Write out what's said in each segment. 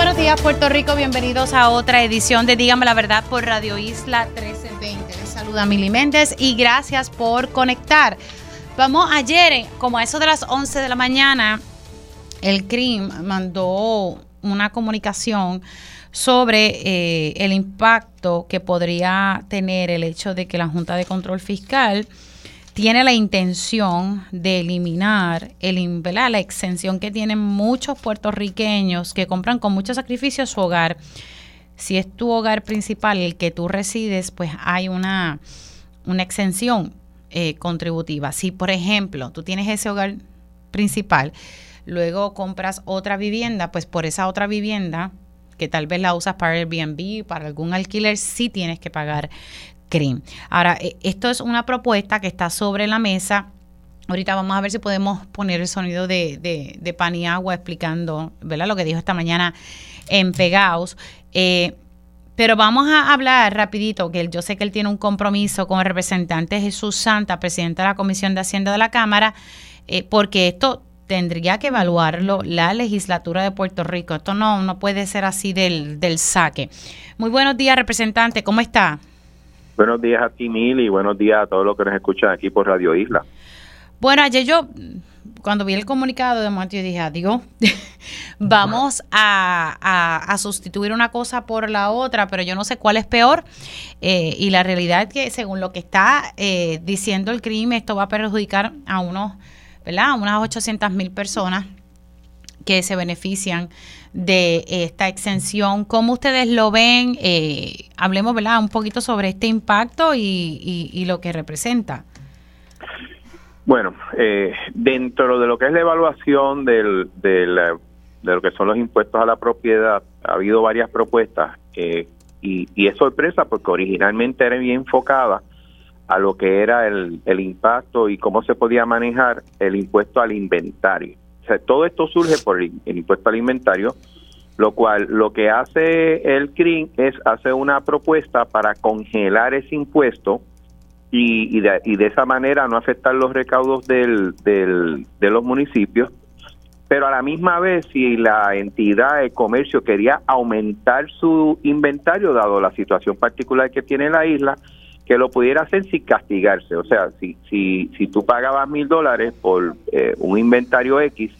Buenos días, Puerto Rico. Bienvenidos a otra edición de Dígame la Verdad por Radio Isla 1320. Les saluda Mili Méndez y gracias por conectar. Vamos ayer, como a eso de las 11 de la mañana, el CRIM mandó una comunicación sobre eh, el impacto que podría tener el hecho de que la Junta de Control Fiscal tiene la intención de eliminar el, la exención que tienen muchos puertorriqueños que compran con mucho sacrificio su hogar. Si es tu hogar principal el que tú resides, pues hay una, una exención eh, contributiva. Si, por ejemplo, tú tienes ese hogar principal, luego compras otra vivienda, pues por esa otra vivienda que tal vez la usas para Airbnb, para algún alquiler, sí tienes que pagar Ahora, e, esto es una propuesta que está sobre la mesa. Ahorita vamos a ver si podemos poner el sonido de, de, de pan y agua explicando ¿verdad? lo que dijo esta mañana en Pegaos. Eh, pero vamos a hablar rapidito, que yo sé que él tiene un compromiso con el representante Jesús Santa, presidente de la Comisión de Hacienda de la Cámara, eh, porque esto tendría que evaluarlo la legislatura de Puerto Rico. Esto no, no puede ser así del, del saque. Muy buenos días, representante, ¿cómo está? Buenos días a ti, y buenos días a todos los que nos escuchan aquí por Radio Isla. Bueno, ayer yo, cuando vi el comunicado de yo dije, adiós, vamos a, sustituir una cosa por la otra, pero yo no sé cuál es peor. Eh, y la realidad es que, según lo que está eh, diciendo el crimen, esto va a perjudicar a unos, ¿verdad? A unas 800 mil personas que se benefician de esta exención. ¿Cómo ustedes lo ven? Eh, hablemos ¿verdad? un poquito sobre este impacto y, lo que representa. Bueno, eh, dentro de lo que es la evaluación del, de lo que son los impuestos a la propiedad, ha habido varias propuestas eh, y, y, es sorpresa porque originalmente era bien enfocada a lo que era el, el impacto y cómo se podía manejar el impuesto al inventario todo esto surge por el, impuesto alimentario, lo cual lo que hace el CRIM es hacer una propuesta para congelar ese impuesto y, de, esa manera no afectar los recaudos del, de los municipios, pero a la misma vez si la entidad de comercio quería aumentar su inventario, dado la situación particular que tiene la isla, que lo pudiera hacer sin castigarse. O sea, si, si, si tú pagabas mil dólares por eh, un inventario X,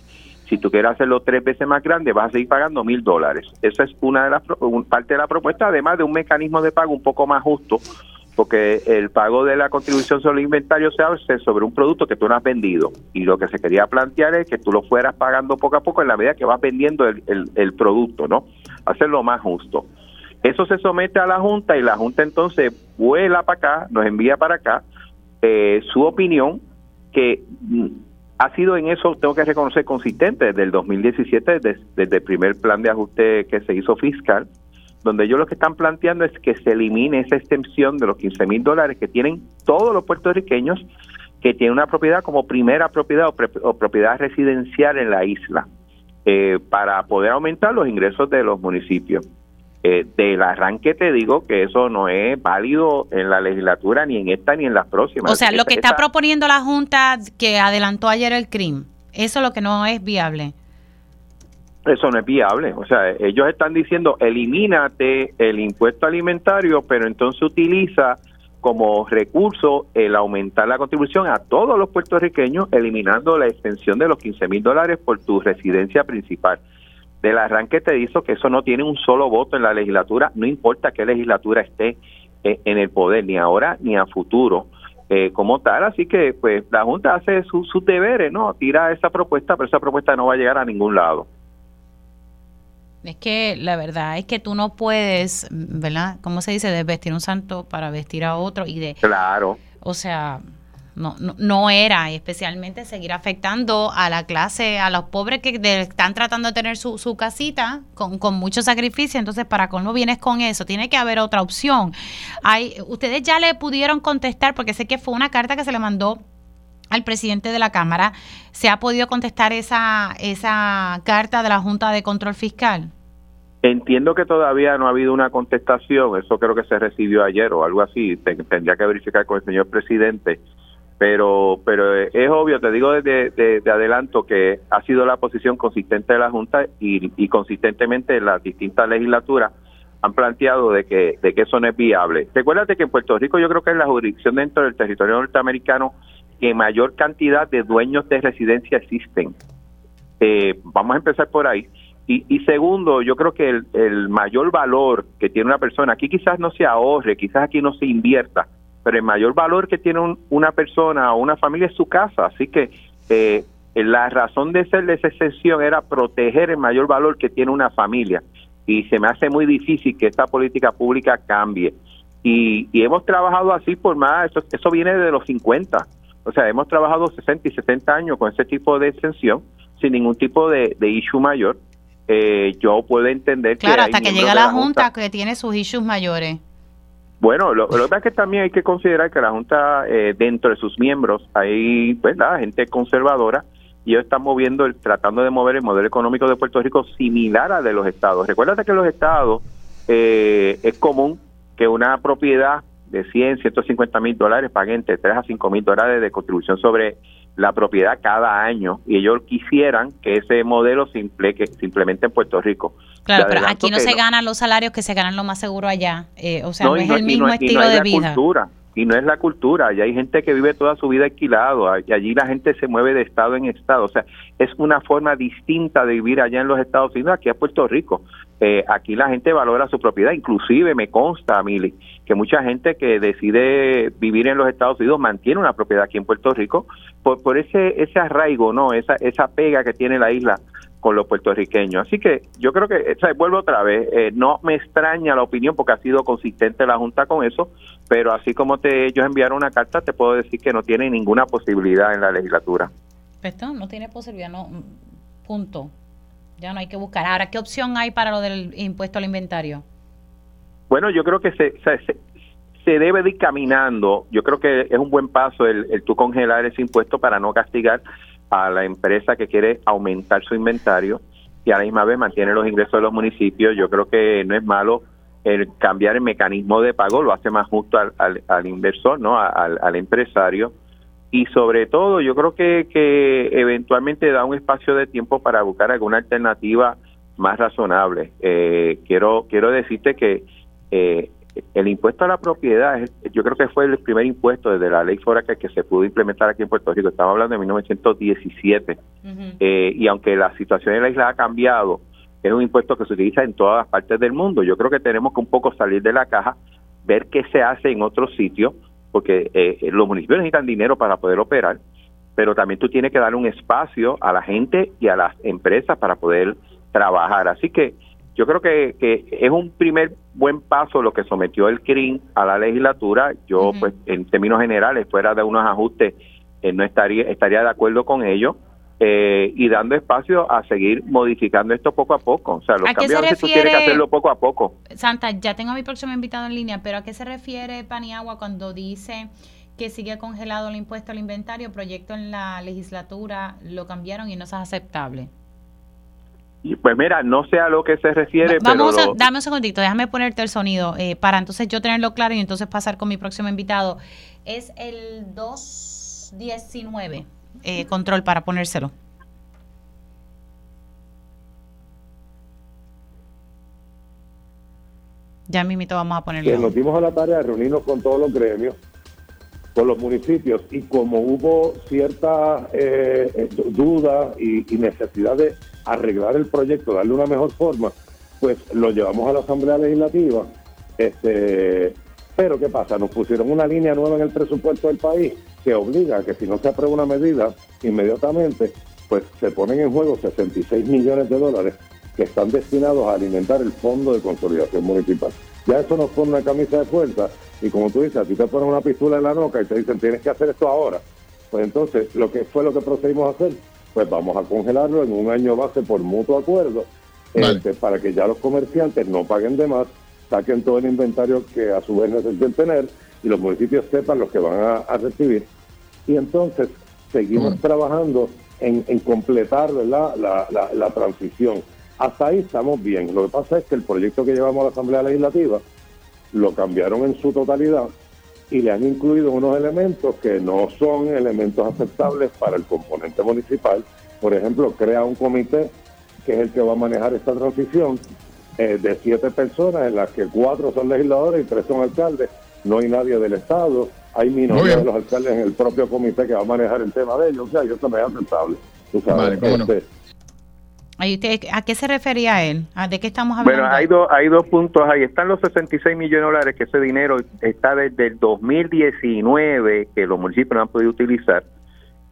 si tú quieres hacerlo tres veces más grande, vas a seguir pagando mil dólares. Esa es una de las parte de la propuesta, además de un mecanismo de pago un poco más justo, porque el pago de la contribución sobre el inventario se hace sobre un producto que tú no has vendido. Y lo que se quería plantear es que tú lo fueras pagando poco a poco en la medida que vas vendiendo el, el producto, ¿no? Hacerlo más justo. Eso se somete a la Junta y la Junta entonces vuela para acá, nos envía para acá eh, su opinión que mm, ha sido en eso, tengo que reconocer, consistente desde el 2017, desde, desde el primer plan de ajuste que se hizo fiscal, donde ellos lo que están planteando es que se elimine esa extensión de los 15 mil dólares que tienen todos los puertorriqueños que tienen una propiedad como primera propiedad o, propiedad residencial en la isla, eh, para poder aumentar los ingresos de los municipios. Eh, del arranque te digo que eso no es válido en la legislatura ni en esta ni en las próximas. O sea, lo que está proponiendo la Junta que adelantó ayer el CRIM, eso es lo que no es viable. Eso no es viable. O sea, ellos están diciendo, elimínate el impuesto alimentario, pero entonces utiliza como recurso el aumentar la contribución a todos los puertorriqueños, eliminando la extensión de los 15 mil dólares por tu residencia principal del arranque te dice que eso no tiene un solo voto en la legislatura, no importa qué legislatura esté eh, en el poder, ni ahora ni a futuro. Eh, como tal, así que pues la Junta hace sus deberes, ¿no? Tira esa propuesta, pero esa propuesta no va a llegar a ningún lado. Es que la verdad es que tú no puedes, ¿verdad? ¿Cómo se dice? Desvestir un santo para vestir a otro y de... Claro. O sea, no, no, era, especialmente seguir afectando a la clase, a los pobres que están tratando de tener su, su casita con, con, mucho sacrificio. Entonces, para no vienes con eso, tiene que haber otra opción. Hay, ustedes ya le pudieron contestar, porque sé que fue una carta que se le mandó al presidente de la Cámara. ¿Se ha podido contestar esa, esa carta de la Junta de Control Fiscal? Entiendo que todavía no ha habido una contestación, eso creo que se recibió ayer o algo así, tendría que verificar con el señor presidente, pero pero es obvio, te digo desde de, adelanto que ha sido la posición consistente de la Junta y, y consistentemente las distintas legislaturas han planteado de que, de que eso no es viable. Recuérdate que en Puerto Rico yo creo que es la jurisdicción dentro del territorio norteamericano que mayor cantidad de dueños de residencia existen. Eh, vamos a empezar por ahí. Y, segundo, yo creo que el, mayor valor que tiene una persona, aquí quizás no se ahorre, quizás aquí no se invierta, pero el mayor valor que tiene una persona o una familia es su casa. Así que eh, la razón de ser de esa excepción era proteger el mayor valor que tiene una familia. Y se me hace muy difícil que esta política pública cambie. Y, hemos trabajado así por más, eso, eso viene de los 50. O sea, hemos trabajado 60 y 70 años con ese tipo de exención sin ningún tipo de, de issue mayor eh, yo puedo entender que... Claro, hasta que llega la, junta, que tiene sus issues mayores. Bueno, lo, que pasa es que también hay que considerar que la Junta, eh, dentro de sus miembros, hay pues, la gente conservadora y ellos están moviendo, el, tratando de mover el modelo económico de Puerto Rico similar al de los estados. Recuerda que en los estados eh, es común que una propiedad de 100, 150 mil dólares pague entre 3 a 5 mil dólares de contribución sobre la propiedad cada año y ellos quisieran que ese modelo se, implemente en Puerto Rico. Claro, pero aquí no se ganan los salarios que se ganan lo más seguro allá. Eh, o sea, no, es el mismo estilo de vida. Cultura, y no es la cultura. Allá hay gente que vive toda su vida alquilado. Y allí la gente se mueve de estado en estado. O sea, es una forma distinta de vivir allá en los Estados Unidos, aquí a Puerto Rico. Eh, aquí la gente valora su propiedad. Inclusive me consta, Mili, que mucha gente que decide vivir en los Estados Unidos mantiene una propiedad aquí en Puerto Rico por, por ese, ese arraigo, ¿no? Esa, esa pega que tiene la isla con los puertorriqueños. Así que yo creo que, vuelvo otra vez, eh, no me extraña la opinión porque ha sido consistente la Junta con eso, pero así como te, ellos enviaron una carta, te puedo decir que no tiene ninguna posibilidad en la legislatura. Esto no tiene posibilidad, no, punto. Ya no hay que buscar. Ahora, ¿qué opción hay para lo del impuesto al inventario? Bueno, yo creo que se, se, se debe ir caminando. Yo creo que es un buen paso el, el tú congelar ese impuesto para no castigar a la empresa que quiere aumentar su inventario y a la misma vez mantiene los ingresos de los municipios. Yo creo que no es malo el cambiar el mecanismo de pago, lo hace más justo al, al, inversor, ¿no? Al, al, empresario. Y sobre todo, yo creo que, que eventualmente da un espacio de tiempo para buscar alguna alternativa más razonable. Eh, quiero, quiero decirte que eh, el impuesto a la propiedad, yo creo que fue el primer impuesto desde la ley Foraca que se pudo implementar aquí en Puerto Rico. Estamos hablando de 1917. Eh, y aunque la situación en la isla ha cambiado, es un impuesto que se utiliza en todas las partes del mundo. Yo creo que tenemos que un poco salir de la caja, ver qué se hace en otros sitios, porque eh, los municipios necesitan dinero para poder operar, pero también tú tienes que dar un espacio a la gente y a las empresas para poder trabajar. Así que yo creo que, que es un primer buen paso lo que sometió el CRIM a la legislatura. Yo, pues, en términos generales, fuera de unos ajustes, eh, no estaría, estaría de acuerdo con ello. Eh, y dando espacio a seguir modificando esto poco a poco. O sea, los cambios a veces tú tienes que hacerlo poco a poco. Santa, ya tengo a mi próximo invitado en línea, pero ¿a qué se refiere Paniagua cuando dice que sigue congelado el impuesto al inventario, proyecto en la legislatura, lo cambiaron y no es aceptable? Pues mira, no sé a lo que se refiere, Vamos pero... dame un segundito, déjame ponerte el sonido eh, para entonces yo tenerlo claro y entonces pasar con mi próximo invitado. Es el 219, eh, control para ponérselo. Ya mismito vamos a ponerlo. nos dimos a la tarea de reunirnos con todos los gremios, con los municipios, y como hubo cierta eh, duda y, y necesidad de arreglar el proyecto, darle una mejor forma, pues lo llevamos a la Asamblea Legislativa. Este, pero ¿qué pasa? Nos pusieron una línea nueva en el presupuesto del país que obliga a que si no se aprueba una medida inmediatamente, pues se ponen en juego 66 millones de dólares que están destinados a alimentar el Fondo de Consolidación Municipal. Ya eso nos pone una camisa de fuerza y como tú dices, a ti te ponen una pistola en la noca y te dicen tienes que hacer esto ahora. Pues entonces, lo que fue lo que procedimos a hacer, pues vamos a congelarlo en un año base por mutuo acuerdo este, para que ya los comerciantes no paguen de más, saquen todo el inventario que a su vez necesiten tener y los municipios sepan lo que van a, recibir. Y entonces seguimos trabajando en, completar La, la, transición. Hasta ahí estamos bien. Lo que pasa es que el proyecto que llevamos a la Asamblea Legislativa lo cambiaron en su totalidad y le han incluido unos elementos que no son elementos aceptables para el componente municipal. Por ejemplo, crea un comité que es el que va a manejar esta transición eh, de siete personas, en las que cuatro son legisladores y tres son alcaldes. No hay nadie del Estado, hay minoría de los alcaldes en el propio comité que va a manejar el tema de ellos. O sea, yo también es aceptable. ¿A qué se refería él? ¿De qué estamos hablando? Bueno, hay, dos hay dos puntos ahí. Están los 66 millones de dólares, que ese dinero está desde el 2019 que los municipios no han podido utilizar.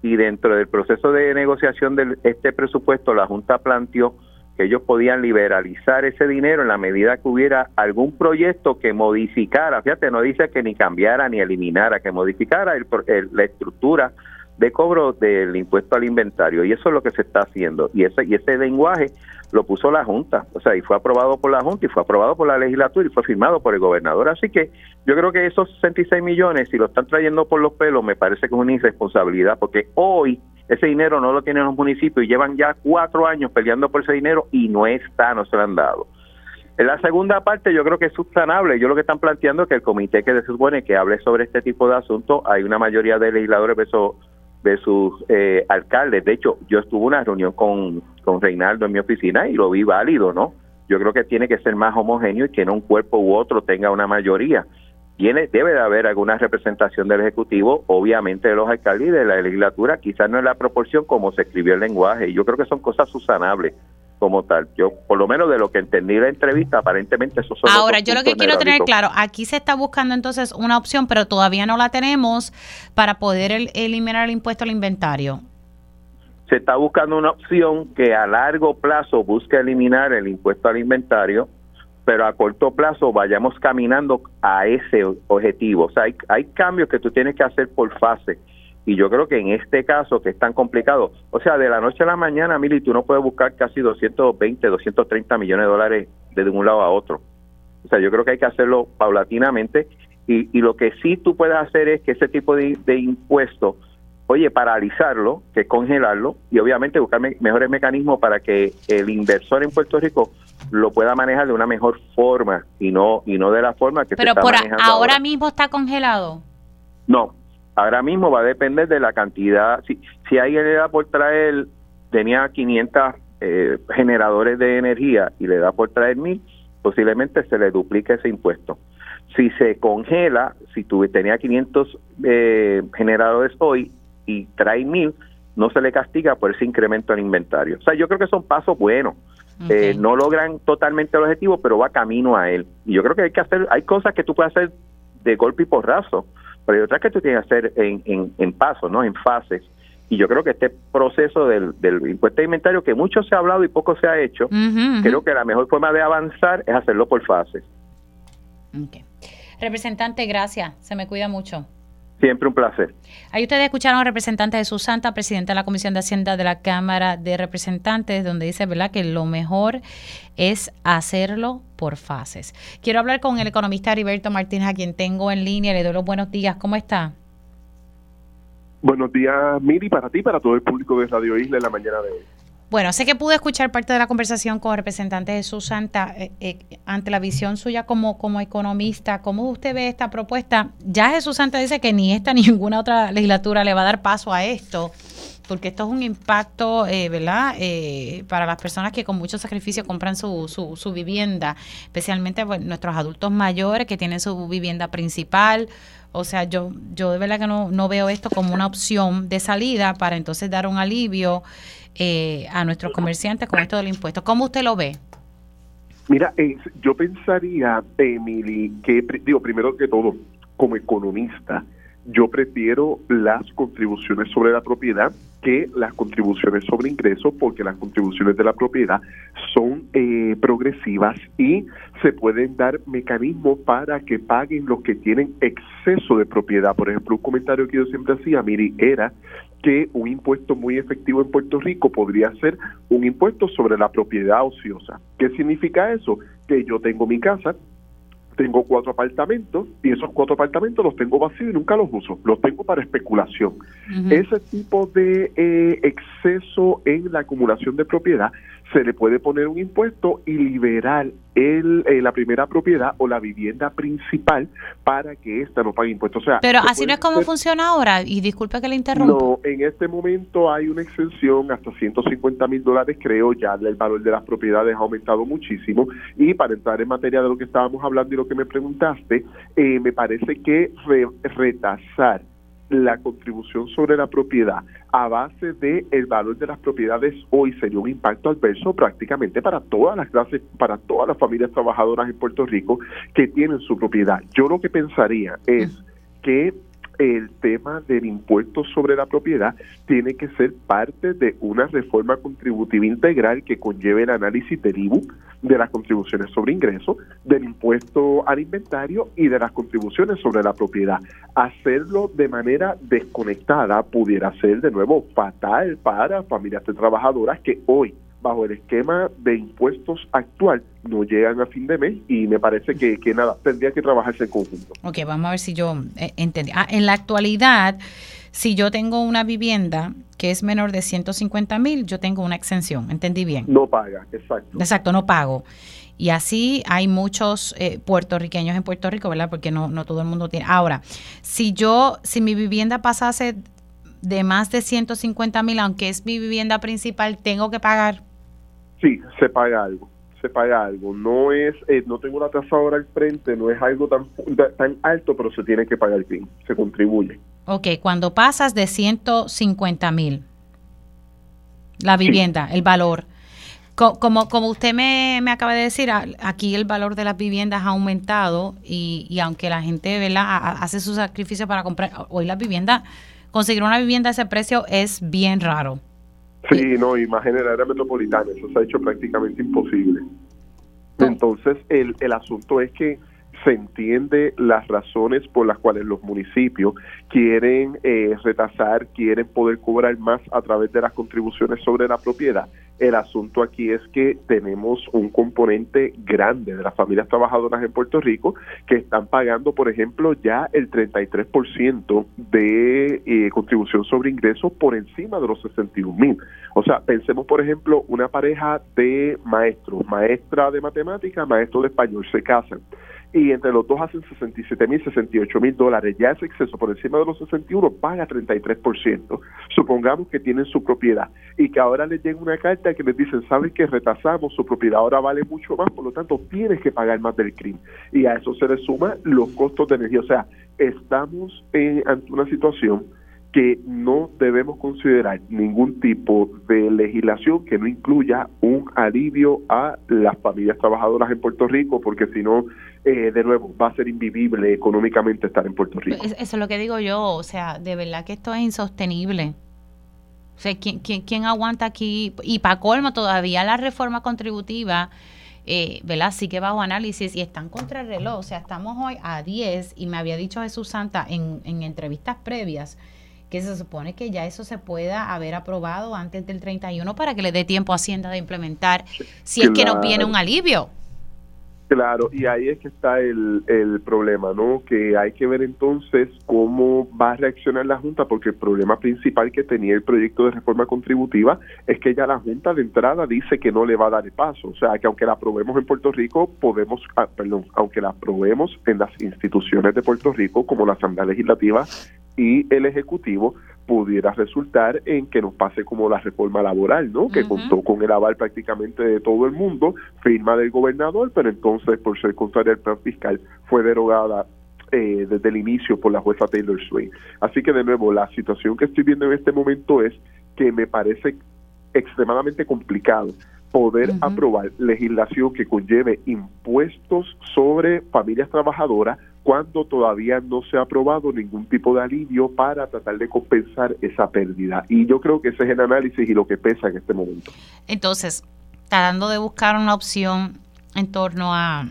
Y dentro del proceso de negociación de este presupuesto, la Junta planteó que ellos podían liberalizar ese dinero en la medida que hubiera algún proyecto que modificara, fíjate, no dice que ni cambiara ni eliminara, que modificara el, la estructura de cobro del impuesto al inventario y eso es lo que se está haciendo y ese y ese lenguaje lo puso la Junta, o sea, y fue aprobado por la Junta y fue aprobado por la legislatura y fue firmado por el gobernador, así que yo creo que esos 66 millones si lo están trayendo por los pelos me parece que es una irresponsabilidad porque hoy ese dinero no lo tienen los municipios y llevan ya cuatro años peleando por ese dinero y no está, no se lo han dado. En la segunda parte yo creo que es subsanable. Yo lo que están planteando es que el comité que se supone que hable sobre este tipo de asuntos, hay una mayoría de legisladores de esos de sus eh, alcaldes. De hecho, yo estuve en una reunión con, con Reinaldo en mi oficina y lo vi válido, ¿no? Yo creo que tiene que ser más homogéneo y que no un cuerpo u otro tenga una mayoría. Tiene, debe de haber alguna representación del Ejecutivo, obviamente de los alcaldes y de la legislatura, quizás no en la proporción como se escribió el lenguaje. Yo creo que son cosas susanables como tal. Yo, por lo menos de lo que entendí de la entrevista, aparentemente eso son Ahora, yo lo que quiero tener claro, aquí se está buscando entonces una opción, pero todavía no la tenemos para poder eliminar el impuesto al inventario. Se está buscando una opción que a largo plazo busque eliminar el impuesto al inventario, pero a corto plazo vayamos caminando a ese objetivo. O sea, hay, hay cambios que tú tienes que hacer por fase y yo creo que en este caso, que es tan complicado, o sea, de la noche a la mañana, Mili, tú no puedes buscar casi 220, 230 millones de dólares de un lado a otro. O sea, yo creo que hay que hacerlo paulatinamente y, y lo que sí tú puedes hacer es que ese tipo de, de impuesto, oye, paralizarlo, que es congelarlo y obviamente buscar mejores mecanismos para que el inversor en Puerto Rico lo pueda manejar de una mejor forma y no y no de la forma que Pero se está por manejando ahora mismo está congelado. No, Ahora mismo va a depender de la cantidad. Si, si alguien le da por traer, tenía 500 eh, generadores de energía y le da por traer mil, posiblemente se le duplique ese impuesto. Si se congela, si tuve, tenía 500 eh, generadores hoy y trae mil, no se le castiga por ese incremento en inventario. O sea, yo creo que son pasos buenos. Eh, no logran totalmente el objetivo, pero va camino a él. Y yo creo que hay que hacer, hay cosas que tú puedes hacer de golpe y porrazo pero hay otras que tú tienes que hacer en, en, en pasos, ¿no? En fases. Y yo creo que este proceso del, del impuesto de inventario, que mucho se ha hablado y poco se ha hecho, creo que la mejor forma de avanzar es hacerlo por fases. Representante, gracias. Se me cuida mucho. Siempre un placer. Ahí ustedes escucharon al representante de Susanta, presidente de la Comisión de Hacienda de la Cámara de Representantes, donde dice ¿verdad? que lo mejor es hacerlo por fases. Quiero hablar con el economista Heriberto Martínez, a quien tengo en línea. Le doy los buenos días. ¿Cómo está? Buenos días, Miri, para ti, para todo el público de Radio Isla en la mañana de hoy. Bueno, sé que pude escuchar parte de la conversación con el representante Jesús Santa eh, eh, ante la visión suya como, como economista. ¿Cómo usted ve esta propuesta? Ya Jesús Santa dice que ni esta ni ninguna otra legislatura le va a dar paso a esto, porque esto es un impacto, eh, ¿verdad?, para las personas que con mucho sacrificio compran su, su, su vivienda, especialmente pues, nuestros adultos mayores que tienen su vivienda principal. O sea, yo, yo de verdad que no, no veo esto como una opción de salida para entonces dar un alivio eh, a nuestros comerciantes con esto del impuesto. ¿Cómo usted lo ve? Mira, yo pensaría, Emily, que, digo, primero que todo, como economista, yo prefiero las contribuciones sobre la propiedad que las contribuciones sobre ingresos, porque las contribuciones de la propiedad son eh, progresivas y se pueden dar mecanismos para que paguen los que tienen exceso de propiedad. Por ejemplo, un comentario que yo siempre hacía, Miri, era que un impuesto muy efectivo en Puerto Rico podría ser un impuesto sobre la propiedad ociosa. ¿Qué significa eso? Que yo tengo mi casa, tengo cuatro apartamentos y esos cuatro apartamentos los tengo vacíos y nunca los uso, los tengo para especulación. Ese tipo de eh, exceso en la acumulación de propiedad se le puede poner un impuesto y liberar el, eh, la primera propiedad o la vivienda principal para que ésta no pague impuestos. O sea, Pero así no es como funciona ahora, y disculpe que le interrumpa. No, en este momento hay una exención hasta 150 mil dólares, creo, ya el valor de las propiedades ha aumentado muchísimo. Y para entrar en materia de lo que estábamos hablando y lo que me preguntaste, eh, me parece que retasar la contribución sobre la propiedad a base de el valor de las propiedades hoy sería un impacto adverso prácticamente para todas las clases, para todas las familias trabajadoras en Puerto Rico que tienen su propiedad. Yo lo que pensaría es que el tema del impuesto sobre la propiedad tiene que ser parte de una reforma contributiva integral que conlleve el análisis del IBU, de las contribuciones sobre ingresos, del impuesto al inventario y de las contribuciones sobre la propiedad. Hacerlo de manera desconectada pudiera ser de nuevo fatal para familias de trabajadoras que hoy bajo el esquema de impuestos actual no llegan a fin de mes y me parece que, que nada, tendría que trabajarse en conjunto. Ok, vamos a ver si yo eh, entendí. Ah, en la actualidad, si yo tengo una vivienda que es menor de 150 mil, yo tengo una exención, ¿entendí bien? No paga, exacto. Exacto, no pago. Y así hay muchos eh, puertorriqueños en Puerto Rico, ¿verdad? Porque no, no todo el mundo tiene. Ahora, si yo, si mi vivienda pasase de más de 150 mil, aunque es mi vivienda principal, tengo que pagar Sí, se paga algo, se paga algo. No es, eh, no tengo la tasa ahora al frente, no es algo tan, tan alto, pero se tiene que pagar el se contribuye. Ok, cuando pasas de 150 mil, la vivienda, el valor. Como, como usted me, me, acaba de decir, aquí el valor de las viviendas ha aumentado y, y aunque la gente ¿verdad? hace su sacrificio para comprar, hoy la vivienda, conseguir una vivienda a ese precio es bien raro. Sí, no, y más general era metropolitana, eso se ha hecho prácticamente imposible. Entonces, el, el asunto es que se entiende las razones por las cuales los municipios quieren eh, retasar, quieren poder cobrar más a través de las contribuciones sobre la propiedad. El asunto aquí es que tenemos un componente grande de las familias trabajadoras en Puerto Rico que están pagando, por ejemplo, ya el 33% de eh, contribución sobre ingresos por encima de los 61 mil. O sea, pensemos, por ejemplo, una pareja de maestros, maestra de matemática, maestro de español, se casan y entre los dos hacen 67 mil, 68 mil dólares. Ya ese exceso por encima de los 61 paga 33%. Supongamos que tienen su propiedad y que ahora les llega una carta que les dicen, saben que retasamos, su propiedad ahora vale mucho más, por lo tanto tienes que pagar más del crimen. Y a eso se le suma los costos de energía. O sea, estamos en, ante una situación que no debemos considerar ningún tipo de legislación que no incluya un alivio a las familias trabajadoras en Puerto Rico, porque si no, eh, de nuevo, va a ser invivible económicamente estar en Puerto Rico. Eso es lo que digo yo, o sea, de verdad que esto es insostenible. O sea, ¿quién, quién, aguanta aquí? Y para colmo, todavía la reforma contributiva, eh, ¿verdad? Sí que bajo análisis y están contra el reloj. O sea, estamos hoy a 10 y me había dicho Jesús Santa en, en entrevistas previas que se supone que ya eso se pueda haber aprobado antes del 31 para que le dé tiempo a Hacienda de implementar si es que no viene un alivio. Claro, y ahí es que está el, el problema, ¿no? Que hay que ver entonces cómo va a reaccionar la Junta, porque el problema principal que tenía el proyecto de reforma contributiva es que ya la Junta de entrada dice que no le va a dar el paso. O sea, que aunque la aprobemos en Puerto Rico, podemos, ah, perdón, aunque la aprobemos en las instituciones de Puerto Rico, como la Asamblea Legislativa, y el Ejecutivo pudiera resultar en que nos pase como la reforma laboral, ¿no? Que contó con el aval prácticamente de todo el mundo, firma del gobernador, pero entonces por ser contraria al plan fiscal fue derogada eh, desde el inicio por la jueza Taylor Swain. Así que de nuevo, la situación que estoy viendo en este momento es que me parece extremadamente complicado poder aprobar legislación que conlleve impuestos sobre familias trabajadoras cuando todavía no se ha aprobado ningún tipo de alivio para tratar de compensar esa pérdida. Y yo creo que ese es el análisis y lo que pesa en este momento. Entonces, tratando de buscar una opción en torno a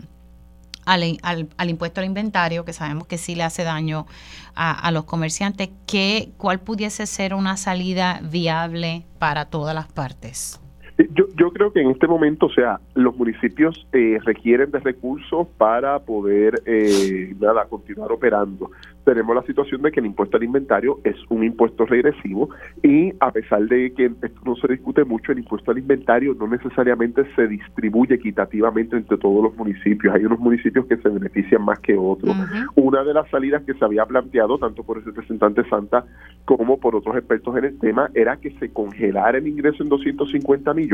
al, impuesto al inventario, que sabemos que sí le hace daño a, los comerciantes, ¿qué, ¿cuál pudiese ser una salida viable para todas las partes? Yo, yo creo que en este momento, o sea, los municipios eh, requieren de recursos para poder eh, nada, continuar operando tenemos la situación de que el impuesto al inventario es un impuesto regresivo y a pesar de que esto no se discute mucho, el impuesto al inventario no necesariamente se distribuye equitativamente entre todos los municipios. Hay unos municipios que se benefician más que otros. Una de las salidas que se había planteado tanto por el representante Santa como por otros expertos en el tema era que se congelara el ingreso en 250 millones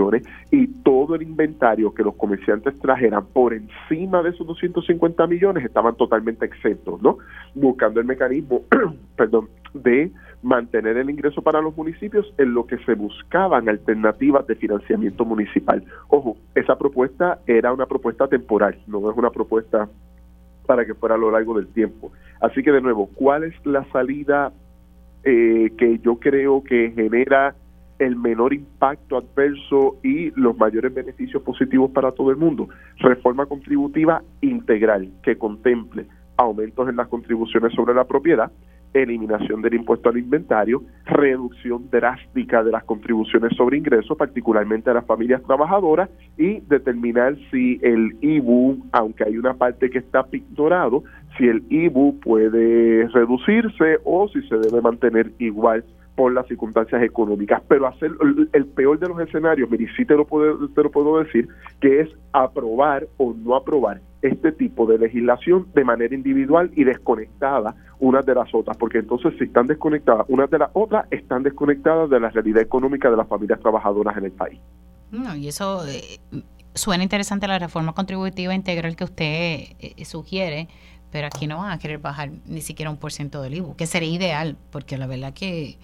y todo el inventario que los comerciantes trajeran por encima de esos 250 millones estaban totalmente exentos, ¿no? Buscando mecanismo, perdón, de mantener el ingreso para los municipios en lo que se buscaban alternativas de financiamiento municipal. Ojo, esa propuesta era una propuesta temporal, no es una propuesta para que fuera a lo largo del tiempo. Así que de nuevo, ¿cuál es la salida eh, que yo creo que genera el menor impacto adverso y los mayores beneficios positivos para todo el mundo? Reforma contributiva integral que contemple aumentos en las contribuciones sobre la propiedad, eliminación del impuesto al inventario, reducción drástica de las contribuciones sobre ingresos, particularmente a las familias trabajadoras, y determinar si el IBU, aunque hay una parte que está pictorado, si el IBU puede reducirse o si se debe mantener igual por las circunstancias económicas, pero hacer el peor de los escenarios, mire, sí te lo, puedo, te lo puedo decir, que es aprobar o no aprobar este tipo de legislación de manera individual y desconectada unas de las otras, porque entonces si están desconectadas unas de las otras, están desconectadas de la realidad económica de las familias trabajadoras en el país. No, y eso eh, suena interesante la reforma contributiva integral que usted eh, sugiere, pero aquí no van a querer bajar ni siquiera un por ciento del IBU, que sería ideal, porque la verdad que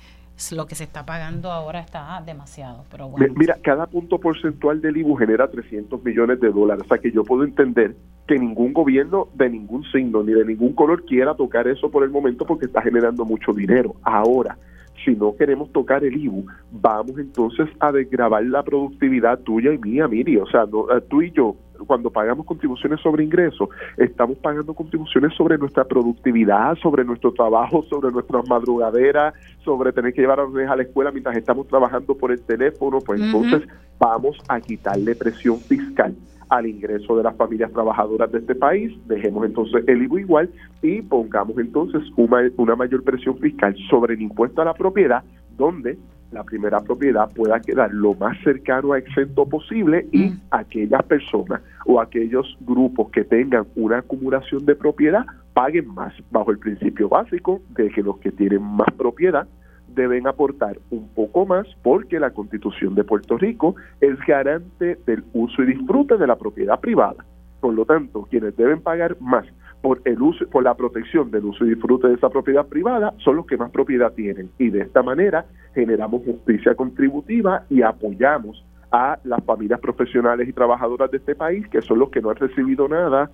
lo que se está pagando ahora está demasiado. Pero bueno. Mira, cada punto porcentual del IBU genera 300 millones de dólares. O sea que yo puedo entender que ningún gobierno de ningún signo ni de ningún color quiera tocar eso por el momento porque está generando mucho dinero. Ahora, si no queremos tocar el IBU, vamos entonces a desgravar la productividad tuya y mía, Miri. O sea, no, eh, tú y yo cuando pagamos contribuciones sobre ingresos, estamos pagando contribuciones sobre nuestra productividad, sobre nuestro trabajo, sobre nuestras madrugaderas, sobre tener que llevar a los niños a la escuela mientras estamos trabajando por el teléfono, pues entonces vamos a quitarle presión fiscal al ingreso de las familias trabajadoras de este país, dejemos entonces el IVU igual y pongamos entonces una, una mayor presión fiscal sobre el impuesto a la propiedad, donde la primera propiedad pueda quedar lo más cercano a exento posible y mm. aquellas personas o aquellos grupos que tengan una acumulación de propiedad paguen más bajo el principio básico de que los que tienen más propiedad deben aportar un poco más porque la constitución de Puerto Rico es garante del uso y disfrute de la propiedad privada. Por lo tanto, quienes deben pagar más por el uso, por la protección del uso y disfrute de esa propiedad privada son los que más propiedad tienen y de esta manera generamos justicia contributiva y apoyamos a las familias profesionales y trabajadoras de este país que son los que no han recibido nada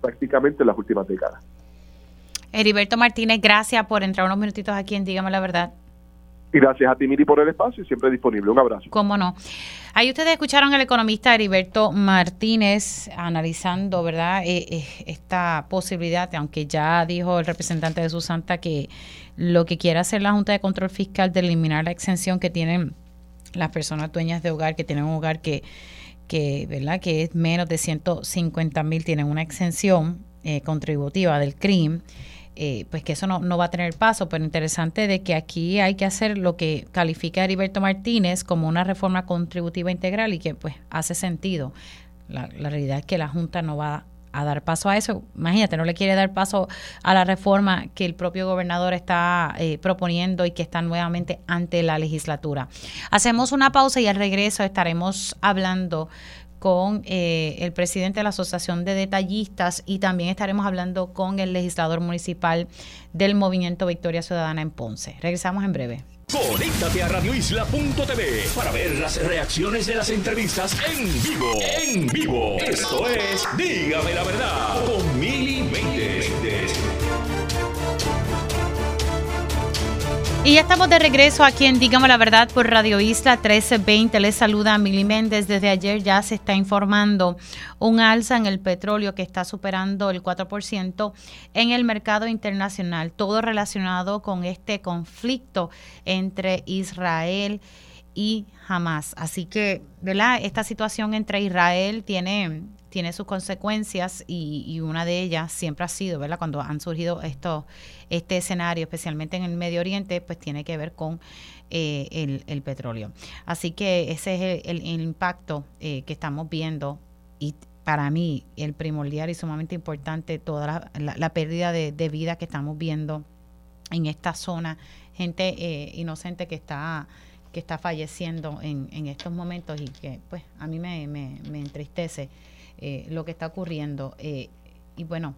prácticamente en las últimas décadas. Heriberto Martínez, gracias por entrar unos minutitos aquí en Dígame la Verdad. Y gracias a ti, Miri, por el espacio y siempre disponible. Un abrazo. Cómo no. Ahí ustedes escucharon al economista Heriberto Martínez analizando, ¿verdad?, eh, eh, esta posibilidad, aunque ya dijo el representante de Susanta que lo que quiere hacer la Junta de Control Fiscal de eliminar la exención que tienen las personas dueñas de hogar, que tienen un hogar que, que ¿verdad?, que es menos de 150 mil, tienen una exención eh, contributiva del crimen eh, pues que eso no, no, va a tener paso, pero interesante de que aquí hay que hacer lo que califica Heriberto Martínez como una reforma contributiva integral y que pues hace sentido. La, realidad es que la Junta no va a dar paso a eso. Imagínate, no le quiere dar paso a la reforma que el propio gobernador está eh, proponiendo y que está nuevamente ante la legislatura. Hacemos una pausa y al regreso estaremos hablando con eh, el presidente de la Asociación de Detallistas y también estaremos hablando con el legislador municipal del Movimiento Victoria Ciudadana en Ponce. Regresamos en breve. Conéctate a radioisla.tv para ver las reacciones de las entrevistas en vivo. En vivo. Esto es Dígame la verdad con Mili Y ya estamos de regreso aquí en Dígame la Verdad por Radio Isla 1320. Les saluda a Méndez. Desde ayer ya se está informando un alza en el petróleo que está superando el 4% en el mercado internacional. Todo relacionado con este conflicto entre Israel y Hamas. Así que, ¿verdad? Esta situación entre Israel tiene tiene sus consecuencias y, una de ellas siempre ha sido, ¿verdad? Cuando han surgido estos, este escenario, especialmente en el Medio Oriente, pues tiene que ver con eh, el, petróleo. Así que ese es el, impacto eh, que estamos viendo y para mí el primordial y sumamente importante, toda la, pérdida de, vida que estamos viendo en esta zona, gente eh, inocente que está que está falleciendo en, en estos momentos y que pues a mí me, me, me entristece eh, lo que está ocurriendo. Eh, y bueno,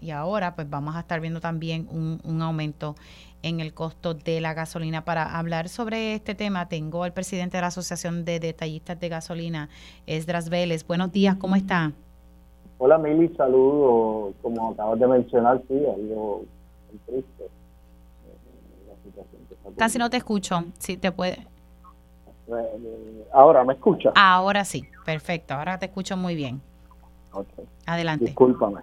y ahora pues vamos a estar viendo también un, aumento en el costo de la gasolina. Para hablar sobre este tema, tengo al presidente de la Asociación de Detallistas de Gasolina, Esdras Vélez. Buenos días, ¿cómo está? Hola Mili, saludos. Como acabas de mencionar, sí, algo triste. Eh, Casi no te escucho, si te puede. Ahora, ¿me escucha? Ahora sí, perfecto, ahora te escucho muy bien. Adelante. Discúlpame.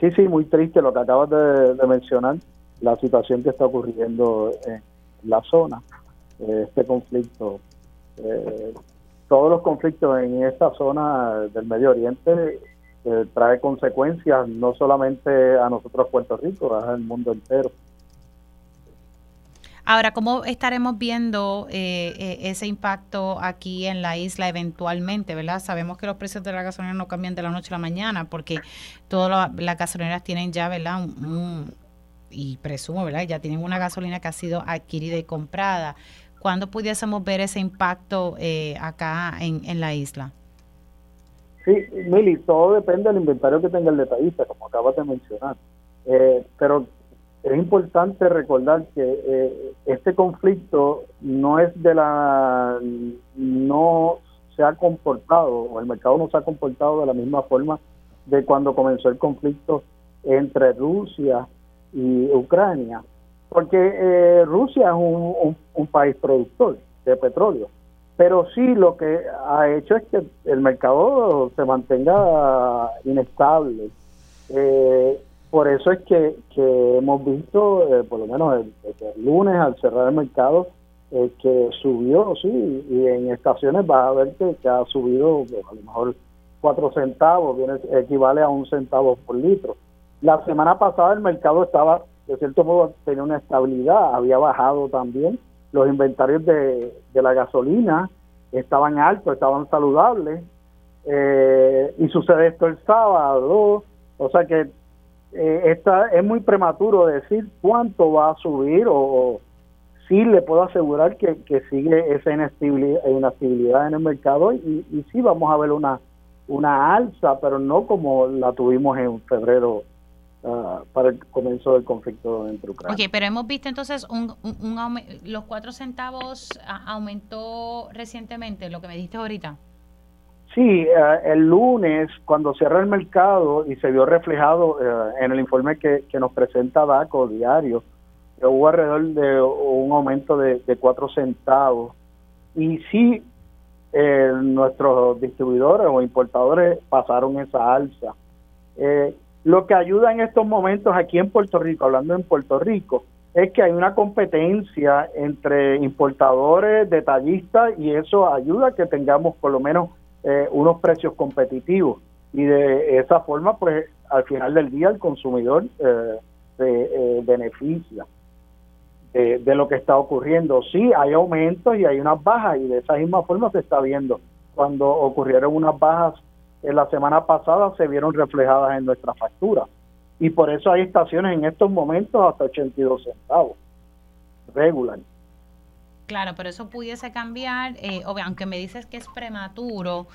Sí, sí, muy triste lo que acabas de, mencionar, la situación que está ocurriendo en la zona, eh, este conflicto. Eh, todos los conflictos en esta zona del Medio Oriente eh, trae consecuencias no solamente a nosotros Puerto Rico, al mundo entero. Ahora, ¿cómo estaremos viendo eh, eh, ese impacto aquí en la isla eventualmente, verdad? Sabemos que los precios de la gasolina no cambian de la noche a la mañana porque todas las gasolineras tienen ya, ¿verdad? y presumo, ¿verdad? Ya tienen una gasolina que ha sido adquirida y comprada. ¿Cuándo pudiésemos ver ese impacto eh, acá en, en la isla? Sí, Mili, todo depende del inventario que tenga el detallista, como acabas de mencionar. Eh, pero es importante recordar que eh, este conflicto no es de la no se ha comportado o el mercado no se ha comportado de la misma forma de cuando comenzó el conflicto entre Rusia y Ucrania. Porque eh, Rusia es un, un, país productor de petróleo pero sí lo que ha hecho es que el mercado se mantenga inestable. Eh, por eso es que, hemos visto, eh, por lo menos el, lunes al cerrar el mercado, eh, que subió, sí, y en estaciones va a ver que, ha subido pues, a lo mejor cuatro centavos, viene, equivale a un centavo por litro. La semana pasada el mercado estaba, de cierto modo, tenía una estabilidad, había bajado también. Los inventarios de, la gasolina estaban altos, estaban saludables. Eh, y sucede esto el sábado, o sea que eh, es muy prematuro decir cuánto va a subir o, sí le puedo asegurar que, sigue esa inestabilidad, en el mercado y, y sí vamos a ver una, una alza, pero no como la tuvimos en febrero ah, para el comienzo del conflicto entre Ucrania. Ok, pero hemos visto entonces un, un, los cuatro centavos aumentó recientemente, lo que me dijiste ahorita. Sí, eh, el lunes, cuando cierra el mercado y se vio reflejado eh, en el informe que, nos presenta DACO diario, que hubo alrededor de un aumento de, cuatro centavos. Y sí, eh, nuestros distribuidores o importadores pasaron esa alza. lo que ayuda en estos momentos aquí en Puerto Rico, hablando en Puerto Rico, es que hay una competencia entre importadores, detallistas, y eso ayuda a que tengamos por lo menos eh, unos precios competitivos y de esa forma pues al final del día el consumidor eh, se eh, beneficia de, de, lo que está ocurriendo. Sí, hay aumentos y hay unas bajas y de esa misma forma se está viendo. Cuando ocurrieron unas bajas en la semana pasada se vieron reflejadas en nuestra factura y por eso hay estaciones en estos momentos hasta 82 centavos regular. Claro, pero eso pudiese cambiar, eh, aunque me dices que es prematuro,